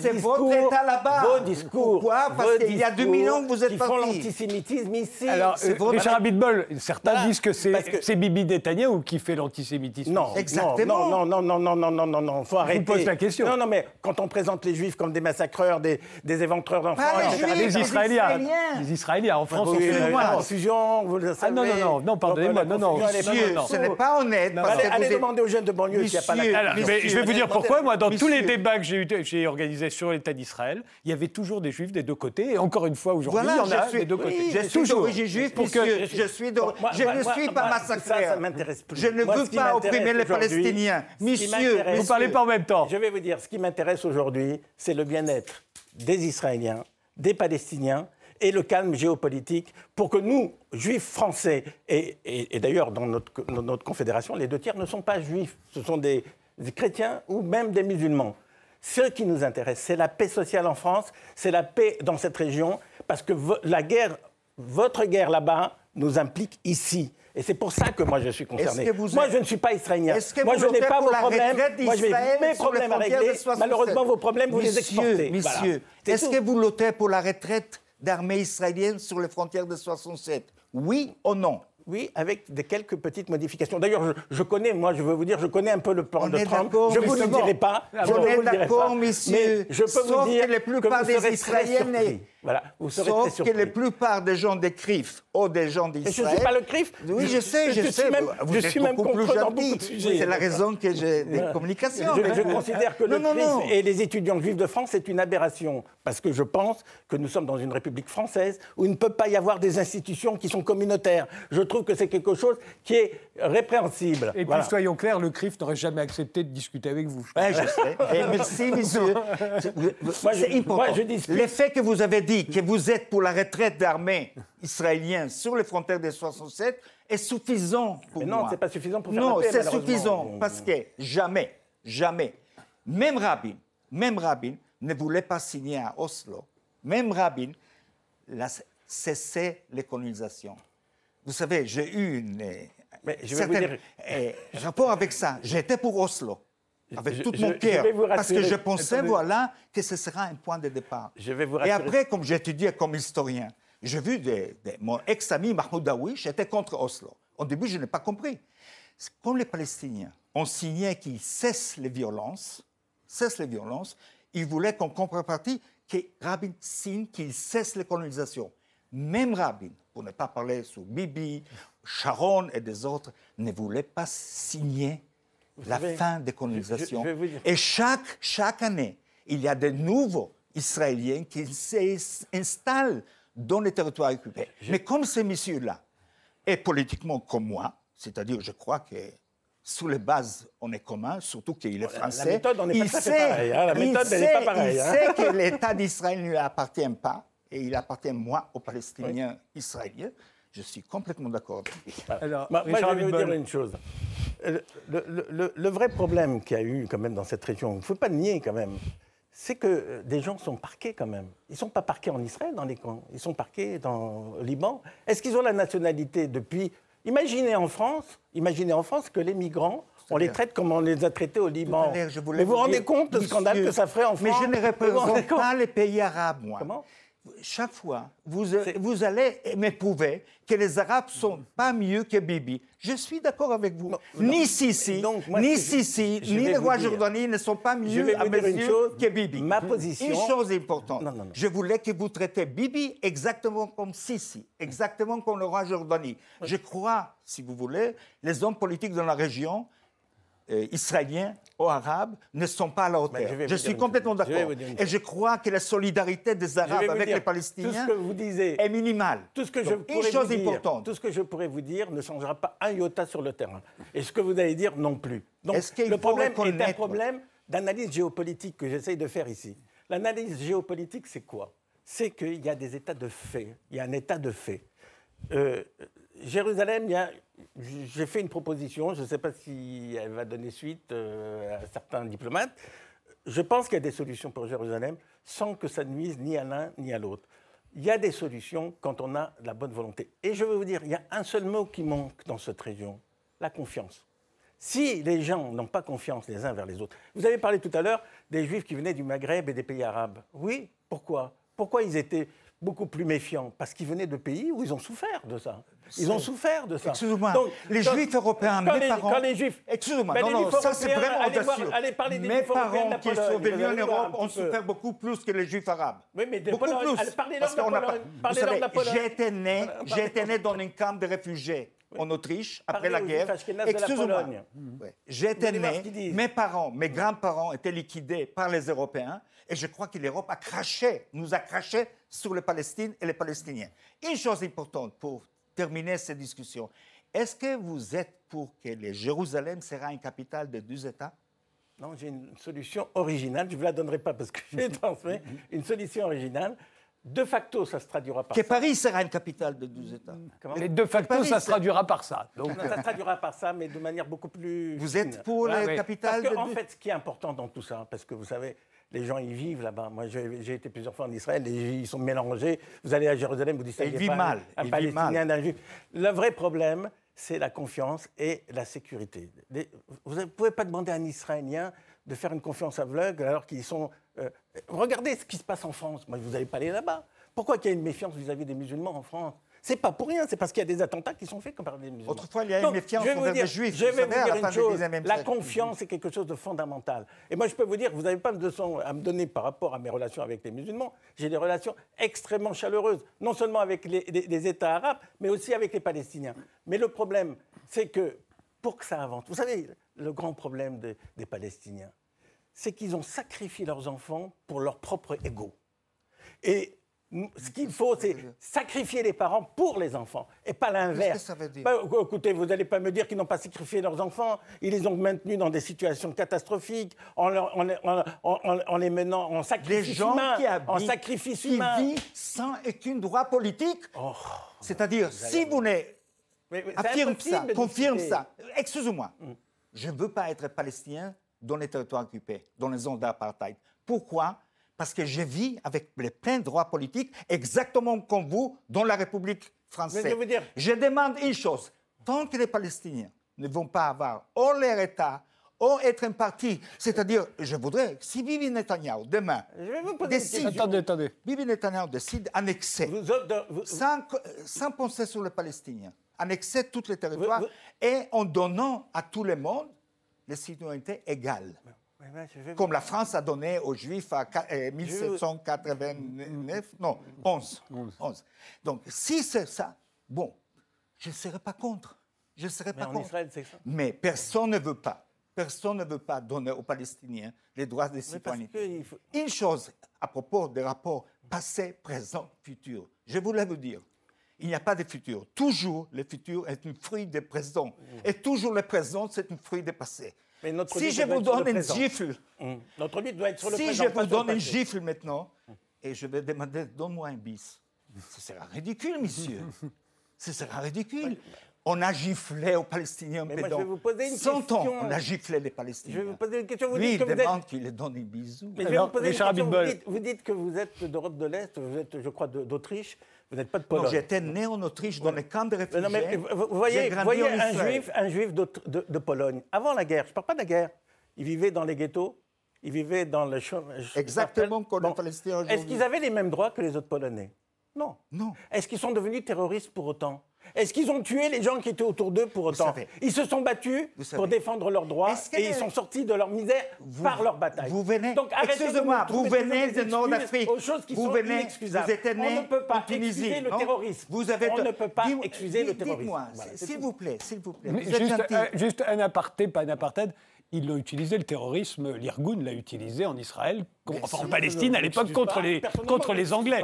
C'est votre État là-bas. Vos discours. Pourquoi Parce qu'il y a 2000 ans que vous êtes partis. font l'antisémitisme ici. Alors, Richard Abitbol, certains disent que c'est Bibi Netanyahu qui fait l'antisémitisme. Non, exactement. Non, non, non, non, non, non, non, non, faut arrêter. Je vous pose la question. Non, non, mais quand on présente les juifs comme des massacreurs, des, des éventreurs d'enfants, etc. Les les Israéliens. Israéliens. Les Israéliens. En France, Oui, on fait Excusez-moi. la confusion, vous le Ah savez. non, non, non, non, pardonnez-moi, non, non, ce n'est pas honnête. Allez, demander aux jeunes de banlieue s'il n'y a pas la je vais vous dire pourquoi. Moi, dans tous les débats que j'ai organisés sur l'État d'Israël, il y avait toujours des Juifs des deux côtés. Et encore une fois, aujourd'hui, Voilà, il y en a des deux côtés. oui, je suis toujours. d'origine juive. Je suis je ne suis pas massacré. ça, ça m'intéresse plus. Je ne veux pas opprimer les Palestiniens. Monsieur, Vous ne parlez pas en même temps. Je vais vous dire, ce qui m'intéresse aujourd'hui, c'est le bien-être des Israéliens, des Palestiniens et le calme géopolitique pour que nous, juifs français, et, d'ailleurs dans notre, confédération, les deux tiers ne sont pas juifs, ce sont des, des chrétiens ou même des musulmans. Ce qui nous intéresse, c'est la paix sociale en France, c'est la paix dans cette région, parce que la guerre, votre guerre là-bas, nous implique ici. Et c'est pour ça que moi je suis concerné. que vous moi je ne suis pas israélien. Que moi vous je n'ai pas vos problèmes. Moi j'ai d'Israël mes les problèmes à régler. de 67? Malheureusement vos problèmes vous les Monsieur, exportez. Voilà. C'est est-ce que vous luttez pour la retraite d'armée israélienne sur les frontières de 67 Oui ou non? Oui, avec des quelques petites modifications. D'ailleurs, je, je connais, moi, je veux vous dire, je connais un peu le plan de Trump. Je ne vous le dirai pas. Je On ne est vous le dirai d'accord, pas. monsieur. Mais je peux Sauf vous dire que la plupart vous des serez très Israéliens Voilà, vous Sauf que la plupart des gens décrivent ou des gens Mais je d'Israël. ne suis pas le CRIF. Oui, je sais, je, Je sais. suis même- vous je êtes suis même beaucoup plus gentil. C'est la raison que j'ai des Voilà. communications. Je, considère que non, le non, CRIF non. et les étudiants juifs de France, c'est une aberration. Parce que je pense que nous sommes dans une république française où il ne peut pas y avoir des institutions qui sont communautaires. Je trouve que c'est quelque chose qui est répréhensible. Et puis, Voilà. soyons clairs, le CRIF n'aurait jamais accepté de discuter avec vous. je Ouais, je sais. Et merci, monsieur. Moi, je- C'est important. moi, je discute. Le fait que vous avez dit que vous êtes pour la retraite d'armée israélienne sur les frontières de 67 est suffisant pour Mais non, moi. c'est pas suffisant pour faire Non, la paix, c'est suffisant Donc, parce que jamais, jamais, même Rabin, même Rabin ne voulait pas signer à Oslo. Même Rabin l'a cessé les colonisations. Vous savez, j'ai eu une, euh, Mais je vais vous certaine- dire- euh, rapport avec ça. J'étais pour Oslo. Avec tout mon cœur. Parce que je pensais, Attendez. voilà, que ce sera un point de départ. Je vais vous Et après, comme j'étudiais comme historien, j'ai vu des- des- mon ex-ami Mahmoud Dawish était contre Oslo. Au début, je n'ai pas compris. Quand les Palestiniens ont signé qu'ils cessent les violences, cessent les violences, ils voulaient qu'en contrepartie, que Rabin signe qu'il cesse les colonisations. Même Rabin, pour ne pas parler sous Bibi, Sharon et des autres, ne voulait pas signer la savez, fin des colonisations. je Et chaque, chaque année, il y a de nouveaux Israéliens qui s'installent dans les territoires occupés. Mais comme ces messieurs-là est politiquement comme moi, c'est-à-dire, je crois que sous les bases, on est commun, surtout qu'il est français. méthode, on n'est pas sait- pareil, hein. La méthode, elle n'est pas pareille, Il hein. sait que l'État d'Israël ne lui appartient pas, et il appartient, moi, aux Palestiniens israéliens. Je suis complètement d'accord. Alors, Moi, je vais vous dire une chose. Le, le- le- le vrai problème qu'il y a eu quand même dans cette région, il ne faut pas le nier quand même, c'est que euh, des gens sont parqués quand même. Ils ne sont pas parqués en Israël dans les camps, ils sont parqués dans le Liban. Est-ce qu'ils ont la nationalité depuis? Imaginez en France, imaginez en France que les migrants, on les traite comme on les a traités au Liban. Je Mais vous vous rendez compte du scandale que ça ferait en France Mais je ne? Représente pas les pays arabes, moi. Comment? Chaque fois, vous, vous allez me prouver que les Arabes sont pas mieux que Bibi. Je suis d'accord avec vous. ni Sisi, Donc, moi, ni je- je le roi Jordanie ne sont pas mieux à une yeux chose. que Bibi. Ma position- Une chose importante. Non, non, non. Je voulais que vous traitez Bibi exactement comme Sisi, exactement comme le roi Jordanie. Je crois, si vous voulez, les hommes politiques dans la région euh, israéliens ou arabes ne sont pas à la hauteur. Je suis complètement d'accord. Et je crois que la solidarité des Arabes avec les Palestiniens Tout ce que vous disiez, est minimale. Tout ce que je Donc, une chose vous dire, importante. tout ce que je pourrais vous dire ne changera pas un iota sur le terrain. Et ce que vous allez dire non plus. Donc le problème est un problème d'analyse géopolitique que j'essaye de faire ici. L'analyse géopolitique, c'est quoi? C'est qu'il y a des états de fait. Il y a un état de fait. Euh, Jérusalem, j'ai fait une proposition, je ne sais pas si elle va donner suite euh, à certains diplomates. Je pense qu'il y a des solutions pour Jérusalem sans que ça nuise ni à l'un ni à l'autre. Il y a des solutions quand on a la bonne volonté. Et je veux vous dire, il y a un seul mot qui manque dans cette région, la confiance. Si les gens n'ont pas confiance les uns vers les autres, vous avez parlé tout à l'heure des juifs qui venaient du Maghreb et des pays arabes. Oui, pourquoi? Pourquoi ils étaient beaucoup plus méfiants parce qu'ils venaient de pays où ils ont souffert de ça. Ils ont souffert de ça. Excusez-moi, les quand- juifs européens, mes les- parents. quand les juifs. Excusez-moi, Ben, non, les non, ça c'est vraiment allez voir- audacieux. allez parler des Mes parents qui sont venus en Europe ont souffert beaucoup plus que les juifs arabes. Oui, mais de beaucoup Pologne, plus. allez, Parce qu'on a pas- Vous savez, été né, j'ai été né dans un camp de réfugiés en Autriche après la guerre. Excusez-moi. Voir ce né, mes parents, mes grands-parents étaient liquidés par les Européens et je crois que l'Europe a craché, nous a craché sur les Palestines et les Palestiniens. Une chose importante pour terminer cette discussion. Est-ce que vous êtes pour que le Jérusalem sera une capitale de deux États? Non, j'ai une solution originale. Je ne vous la donnerai pas parce que j'ai transmis. Une solution originale. De facto, ça se traduira par Que ça. Paris sera une capitale de deux États Comment Les de facto, Paris, ça se traduira par ça. Donc, Non, ça se traduira par ça, mais de manière beaucoup plus. Vous fine. êtes pour oui. capitale Parce de en fait, ce qui est important dans tout ça, parce que vous savez, les gens y vivent là-bas. Moi, j'ai été plusieurs fois en Israël, les- ils sont mélangés. Vous allez à Jérusalem, vous dites ça. Ils il pas mal, Un vivent Palestinien, mal. un Juif. Le vrai problème, c'est la confiance et la sécurité. Les- vous ne pouvez pas demander à un Israélien de faire une confiance aveugle alors qu'ils sont. Euh, regardez ce qui se passe en France. Moi, vous n'allez pas aller là-bas. Pourquoi qu'il y a une méfiance vis-à-vis des musulmans en France? C'est pas pour rien, c'est parce qu'il y a des attentats qui sont faits par des musulmans. Autrefois, il y a une méfiance je vais vous envers dire- les Juifs, Je vais vous dire une chose. 19e La confiance est quelque chose de fondamental. Et moi, je peux vous dire, vous n'avez pas de leçon à me donner par rapport à mes relations avec les musulmans. J'ai des relations extrêmement chaleureuses, non seulement avec les, les- les États arabes, mais aussi avec les Palestiniens. Mais le problème, c'est que pour que ça avance, vous savez, le grand problème des Palestiniens, c'est qu'ils ont sacrifié leurs enfants pour leur propre ego. Et ce qu'il faut, c'est sacrifier les parents pour les enfants, et pas l'inverse. Qu'est-ce que ça veut dire Bah, écoutez, vous n'allez pas me dire qu'ils n'ont pas sacrifié leurs enfants. Ils les ont maintenus dans des situations catastrophiques, en, leur- en les- en- en- en les menant en Les sacrifice gens humain. qui habitent, en sacrifice qui humain. vivent sans aucun droit politique. Oh, C'est-à-dire, si vous c'est affirme ça, confirme ça, excusez-moi, je ne veux pas être palestinien dans les territoires occupés, dans les zones d'apartheid. Pourquoi? Parce que je vis avec les pleins droits politiques, exactement comme vous, dans la République française. Mais je veux dire- Je demande une chose. Tant que les Palestiniens ne vont pas avoir ou leur État, ou être un parti, c'est-à-dire, je voudrais, si Bibi Netanyahu, demain, Je vais vous poser une décide, attendez, attendez. Bibi Netanyahu décide Vous vous- sans, sans penser sur les Palestiniens, annexer tous les territoires Vous- et en donnant à tout le monde je vais vous- Comme la France a donné aux Juifs en 1789, non, 11. 11. Donc, si c'est ça, bon, je ne serai pas contre. Je ne serai Mais pas en contre. Israël, c'est ça. Mais personne ne veut pas. Personne ne veut pas donner aux Palestiniens les droits de Mais parce citoyenneté. faut- Une chose à propos des rapports passé, présent, futur. Je voulais vous dire, il n'y a pas de futur. Toujours, le futur est un fruit du présent. Et toujours le présent, c'est un fruit du passé. Mais notre Si je vous donne une gifle, Hum. Notre vie doit être sur le si présent. je vous donne une gifle maintenant, et je vais demander, donne-moi un bis, ce sera ridicule, monsieur. Ce sera ridicule. On a giflé aux Palestiniens Mais moi, je pédants. vais vous poser une 100 ans, on a giflé les Je Palestiniens. vais vous poser une question. Vous Lui, dites il que vous êtes demande qu'il lui donne un bisou. Mais je vais Alors, vous poser une question. Vous dites, vous dites que vous êtes d'Europe de l'Est, vous êtes, je crois, d'Autriche, vous n'êtes pas de Non, Pologne. j'étais né en Autriche, dans les camps de réfugiés. non, mais vous, vous voyez, en un juif, un juif de, de Pologne, avant la guerre, je ne parle pas de la guerre, il vivait dans les ghettos, il vivait dans le chômage. Exactement comme les. Palestiniens Est-ce qu'ils avaient les mêmes droits que les autres Polonais? Non. Non. Est-ce qu'ils sont devenus terroristes pour autant? Est-ce qu'ils ont tué les gens qui étaient autour d'eux pour autant savez- Ils se sont battus pour savez- défendre leurs droits et ils sont sortis de leur misère par leur bataille. Vous venez, Donc excusez-moi, vous venez de Nord-Afrique. aux choses qui vous sont venez, inexcusables. vous êtes né On ne peut pas en Tunisie, excuser le non terrorisme. Vous avez On ne peut pas excuser le terrorisme. Dites-moi, Voilà, s'il vous plaît, s'il vous plaît. Mais vous êtes juste, un, juste un aparté, pas un apartheid. Ils l'ont utilisé, le terrorisme, l'Irgun l'a utilisé en Israël, enfin en Palestine à l'époque contre pas. les, contre Anglais.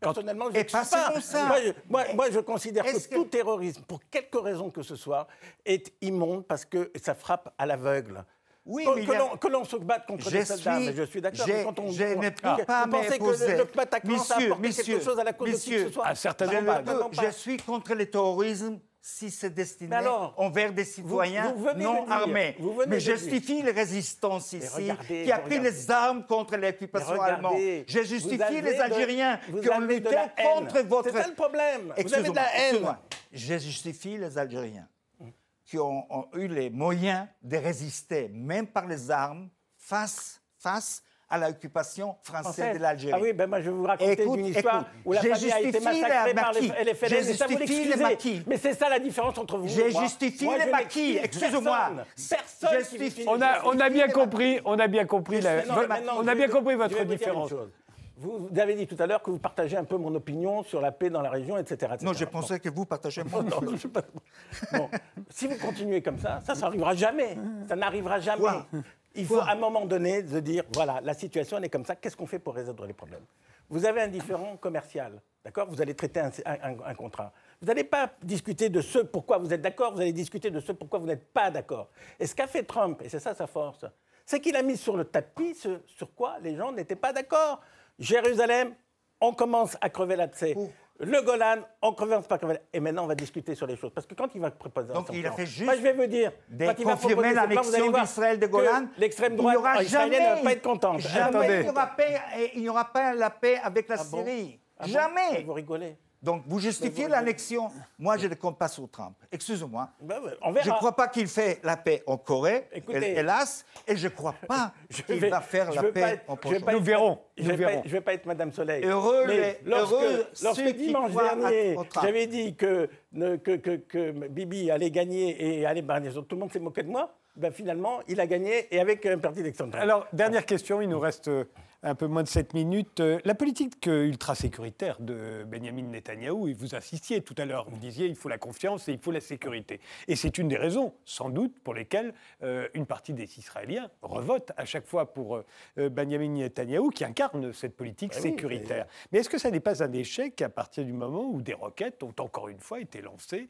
Personnellement, je Et m'excuse passez pas. comme ça. Moi, je, moi, moi, je considère que, tout terrorisme, pour quelque raison que ce soit, est immonde parce que ça frappe à l'aveugle. Oui, Que- que a- l'on- que l'on se batte contre Je les soldats, suis- mais je suis d'accord. je- mais quand on- je ne peux pas Vous pensez que le, le Bataclan, a Monsieur, apporté quelque monsieur, chose à la cause de qui que monsieur. ce soit Ah, ne Certainement pas. je suis contre le terrorisme si c'est destiné alors, envers des citoyens vous non armés. Mais justifie les résistances ici, regardez, qui a pris regardez. les armes contre l'occupation allemande. Je justifie les Algériens qui ont lutté la contre votre... C'est le problème. Vous avez de la haine. Je justifie les Algériens qui ont, ont eu les moyens de résister, même par les armes, face, face à l'occupation française de l'Algérie. Ah oui, ben moi je vais vous raconter une histoire où la famille a été massacrée par les, les FLN. Ça vous l'excusez. Mais c'est ça la différence entre vous et moi. J'ai justifié les maquis, excusez-moi. Personne, justifie on a, on a bien compris, on a bien compris, la, on a bien compris votre différence. Vous, avez dit tout à l'heure que vous partagez un peu mon opinion sur la paix dans la région, etc. Non, je pensais que vous partagez mon opinion. bon, si vous continuez comme ça, ça, ça n'arrivera jamais. Ça n'arrivera jamais. Il faut à un moment donné se dire, voilà, la situation est comme ça, qu'est-ce qu'on fait pour résoudre les problèmes? Vous avez un différent commercial, d'accord? Vous allez traiter un, un contrat. Vous n'allez pas discuter de ce pourquoi vous êtes d'accord, vous allez discuter de ce pourquoi vous n'êtes pas d'accord. Et ce qu'a fait Trump, et c'est ça sa force, c'est qu'il a mis sur le tapis ce sur quoi les gens n'étaient pas d'accord. Jérusalem, on commence à crever l'abcès. Le Golan, on commence pas à crever. Et maintenant, on va discuter sur les choses. Parce que quand il va proposer Donc, il a fait juste Moi, je vais vous dire, quand il va confirmer l'annexion d'Israël de Golan, l'extrême droite israélienne ne va pas être contente. Jamais il n'y aura, pas la paix avec la ah Syrie. Ah jamais. vous rigolez. Donc, vous justifiez l'annexion. Moi, je ne compte pas sur Trump. Excusez-moi. Ben je ne crois pas qu'il fait la paix en Corée, hélas, et je ne crois pas qu'il va faire la paix en Corée. Nous verrons. Je ne vais, pas être Madame Soleil. Heureux, mais lorsque, dimanche dernier, j'avais dit que, que, Bibi allait gagner et allait tout le monde s'est moqué de moi, ben finalement, il a gagné et avec un parti d'extrême droite. Alors, dernière question, il nous reste un peu moins de 7 minutes. Euh, la politique ultra-sécuritaire de Benjamin Netanyahou, et vous insistiez tout à l'heure, vous disiez il faut la confiance et il faut la sécurité. Et c'est une des raisons, sans doute, pour lesquelles euh, une partie des Israéliens revotent à chaque fois pour euh, Benjamin Netanyahou, qui incarne cette politique ah sécuritaire. mais est-ce que ça n'est pas un échec à partir du moment où des roquettes ont encore une fois été lancées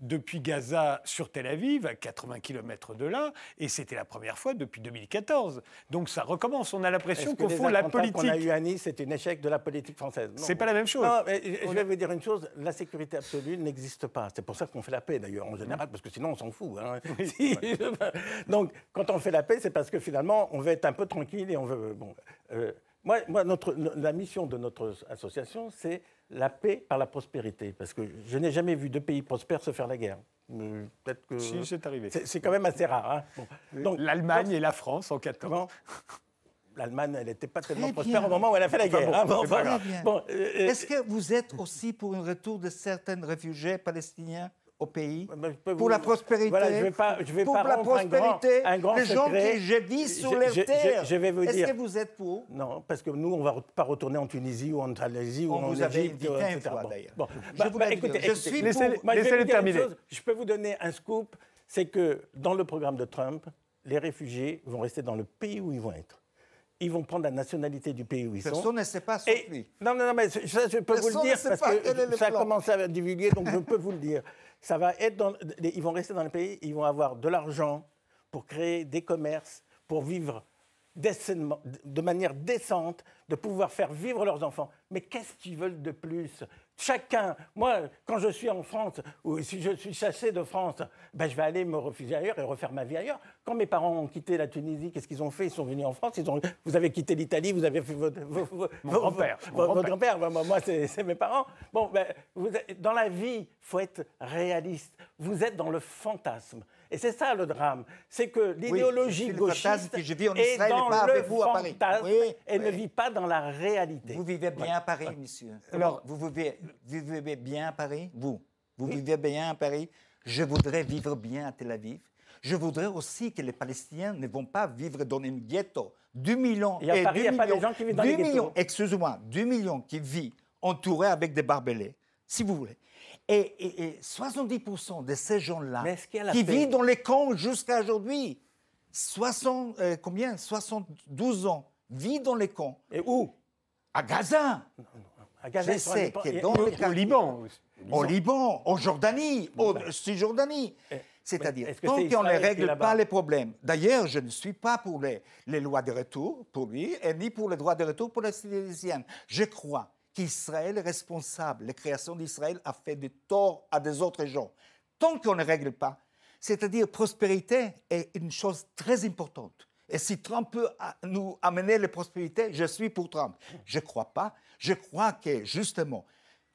depuis Gaza sur Tel Aviv, à 80 km de là, et c'était la première fois depuis 2014. Donc ça recommence on a l'impression qu'au fond, la politique. qu'on a eu à Nice, c'est un échec de la politique française? C'est pas la même chose. Non, mais je vais vous dire une chose la sécurité absolue n'existe pas. C'est pour ça qu'on fait la paix, d'ailleurs, en général, parce que sinon, on s'en fout. Hein. Donc, quand on fait la paix, c'est parce que finalement, on veut être un peu tranquille et on veut. Bon, euh, moi, moi notre, la mission de notre association, c'est la paix par la prospérité. Parce que je n'ai jamais vu deux pays prospères se faire la guerre. Peut-être que. Si, c'est arrivé. C'est quand même assez rare. Hein. L'Allemagne et la France en 14 l'Allemagne, elle n'était pas tellement prospère au moment où elle a fait la guerre. Hein, bon, euh, Est-ce que vous êtes aussi pour un retour de certains réfugiés palestiniens au pays pour la prospérité. Voilà, je vais pas, je vais pour pas la prospérité, un grand, les gens qui je vis sur les terres. Je, vais vous dire. Est-ce que vous êtes pour? Non, parce que nous, on ne va pas retourner en Tunisie ou en Malaisie ou en vous avez invité fois d'ailleurs. Bon, vous bah, écoutez, je suis laissez, pour... laissez terminer. je peux vous donner un scoop, c'est que dans le programme de Trump, les réfugiés vont rester dans le pays où ils vont être ils vont prendre la nationalité du pays où ils sont. Personne ne sait pas lui. Non, non, non, mais ça, je peux vous le dire parce que ça a commencé à divulguer, donc je peux vous le dire. Ça va être dans, ils vont rester dans le pays, ils vont avoir de l'argent pour créer des commerces, pour vivre de manière décente, de pouvoir faire vivre leurs enfants. Mais qu'est-ce qu'ils veulent de plus? Chacun, moi, quand je suis en France, ou si je suis chassé de France, ben, je vais aller me refuser ailleurs et refaire ma vie ailleurs. Quand mes parents ont quitté la Tunisie, qu'est-ce qu'ils ont fait? Ils sont venus en France, ils ont, vous avez quitté l'Italie, vous avez fait votre, grand-père. Votre grand-père, moi, c'est mes parents. Bon, ben, vous, dans la vie, il faut être réaliste. Vous êtes dans le fantasme. Et c'est ça le drame, c'est que l'idéologie gauchiste je vis en est dans le vous à Paris. fantasme et ne vit pas dans la réalité. Vous vivez bien à Paris, monsieur. Alors, vous vivez, vivez bien à Paris? Vous Vous vivez bien à Paris? Je voudrais vivre bien à Tel Aviv. Je voudrais aussi que les Palestiniens ne vont pas vivre dans un ghetto. 2 millions. Et à Paris, il n'y a pas de gens qui vivent dans les millions, Excusez-moi, 2 millions qui vivent entourés avec des barbelés, si vous voulez. Et, 70% de ces gens-là qui vivent dans les camps jusqu'à aujourd'hui, 60, euh, combien? 72 ans, vivent dans les camps. Et où? À Gaza. À Gaza, Je sais que dans le au Liban. Au Liban, en Jordanie, en ben. Cisjordanie. C'est-à-dire, tant qu'on ne règle pas les problèmes. D'ailleurs, je ne suis pas pour les, les, lois de retour pour lui, et ni pour les droits de retour pour les Syriens. Je crois qu'Israël est responsable. La création d'Israël a fait du tort à des autres gens. Tant qu'on ne règle pas, c'est-à-dire prospérité est une chose très importante. Et si Trump peut nous amener la prospérité, je suis pour Trump. Je ne crois pas. Je crois que justement,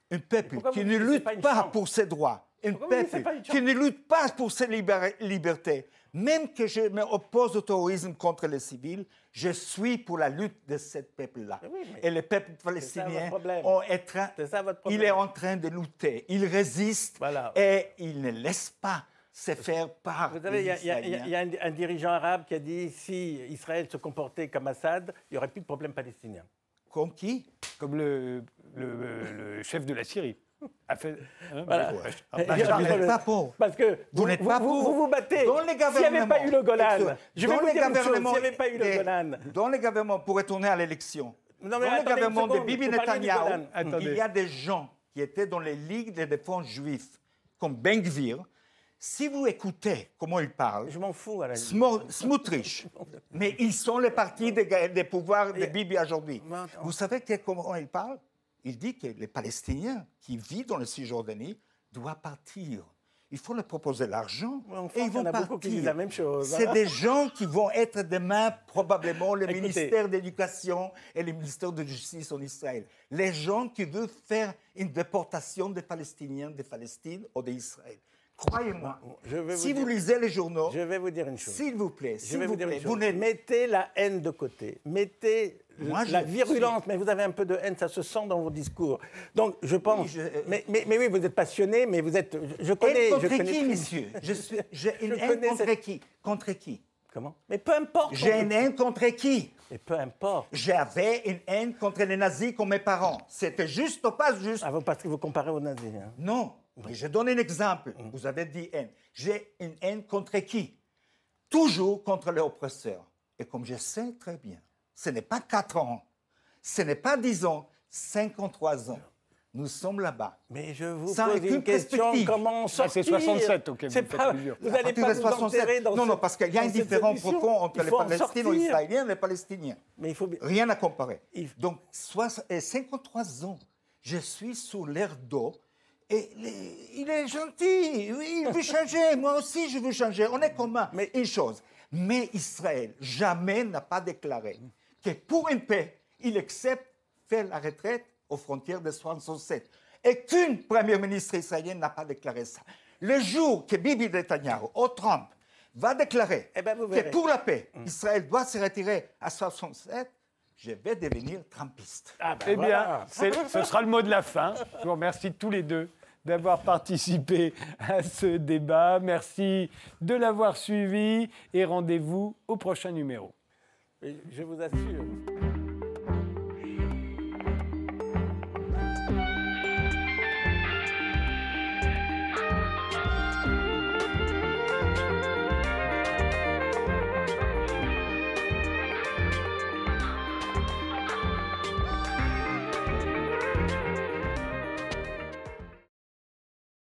un peuple qui ne lutte pas, pour ses droits, un peuple qui ne lutte pas pour ses libertés, même que je m'oppose au terrorisme contre les civils, Je suis pour la lutte de ce peuple-là. Oui, Et le peuple palestinien C'est ça il est en train de lutter. Il résiste Voilà. et il ne laisse pas se faire par Vous savez, il y a, un, un dirigeant arabe qui a dit si Israël se comportait comme Assad, il n'y aurait plus de problème palestinien. Comme qui? Comme le, le- le chef de la Syrie. A fait, hein, Voilà. ouais. Et- Bah, vous pas pour. Parce que Vous n'êtes pas vous, pour. vous vous battez. Dans les S'il n'y avait pas eu le Golan, je vais dans vous les dire une chose, gouvernements s'il n'y avait pas eu le Golan, Dans les gouvernements, pour retourner à l'élection, Non, mais dans le gouvernement de Bibi vous Netanyahu, il y a des gens qui étaient dans les ligues de défense juifs, comme Ben Gvir. Si vous écoutez comment ils parlent, je m'en fous. À la Smotrich, mais ils sont les partis des, des pouvoirs de Bibi aujourd'hui. Vous savez que- comment il parle? Il dit que les Palestiniens qui vivent dans le Cisjordanie doivent partir. Il faut leur proposer l'argent et ils il vont a partir. beaucoup qui disent la même chose, C'est hein. des gens qui vont être demain probablement le Écoutez. ministère d'éducation et le ministère de justice en Israël. Les gens qui veulent faire une déportation des Palestiniens de Palestine ou d'Israël. Croyez-moi, si vous dire- lisez les journaux, Je vais vous dire une chose. s'il vous plaît, Je s'il vais vous vous dire plaît, une chose. Mettez la haine de côté. Mettez Moi, la virulence. Mais vous avez un peu de haine, ça se sent dans vos discours. Donc, je pense. Oui, je- mais, mais, mais oui, vous êtes passionné, mais vous êtes. Je, je connais. haine je contre connais qui, monsieur Je suis, j'ai une Je haine contre cette- qui? Contre qui? Comment? Mais peu importe. J'ai une haine contre qui? Mais peu importe. J'avais une haine contre les nazis comme mes parents. C'était juste ou pas juste? Ah, vous, parce que vous comparez aux nazis. hein. Non. Je donne un exemple. Mm. Vous avez dit haine. J'ai une haine contre qui? Toujours contre les oppresseurs. Et comme je sais très bien, ce n'est pas 4 ans, ce n'est pas 10 ans, 53 ans. Nous sommes là-bas. Mais je vous Sans pose une question comment Ah, sortir? c'est 67 auquel C'est vous faites pas-. Vous n'allez partir pas de vous enterrer dans Non, ce- non, parce qu'il y a une différence profonde entre les Palestiniens sortir. israéliens et les Palestiniens. Mais il faut bien- Rien à comparer. Il- Donc, soix- et 53 ans, je suis sous l'air d'eau. Et il est gentil, oui, il veut changer. Moi aussi, je veux changer. On est commun. Mais une chose, mais Israël jamais n'a pas déclaré que pour une paix, il accepte faire la retraite aux frontières de 67. Et qu'une première ministre israélienne n'a pas déclaré ça. Le jour que Bibi Netanyahu ou Trump va déclarer Eh ben, que pour la paix, Israël doit se retirer à 67, je vais devenir trumpiste. Ah, ben Eh voilà. bien, ce sera le mot de la fin. Je vous remercie tous les deux d'avoir participé à ce débat. Merci de l'avoir suivi et rendez-vous au prochain numéro. Je vous assure.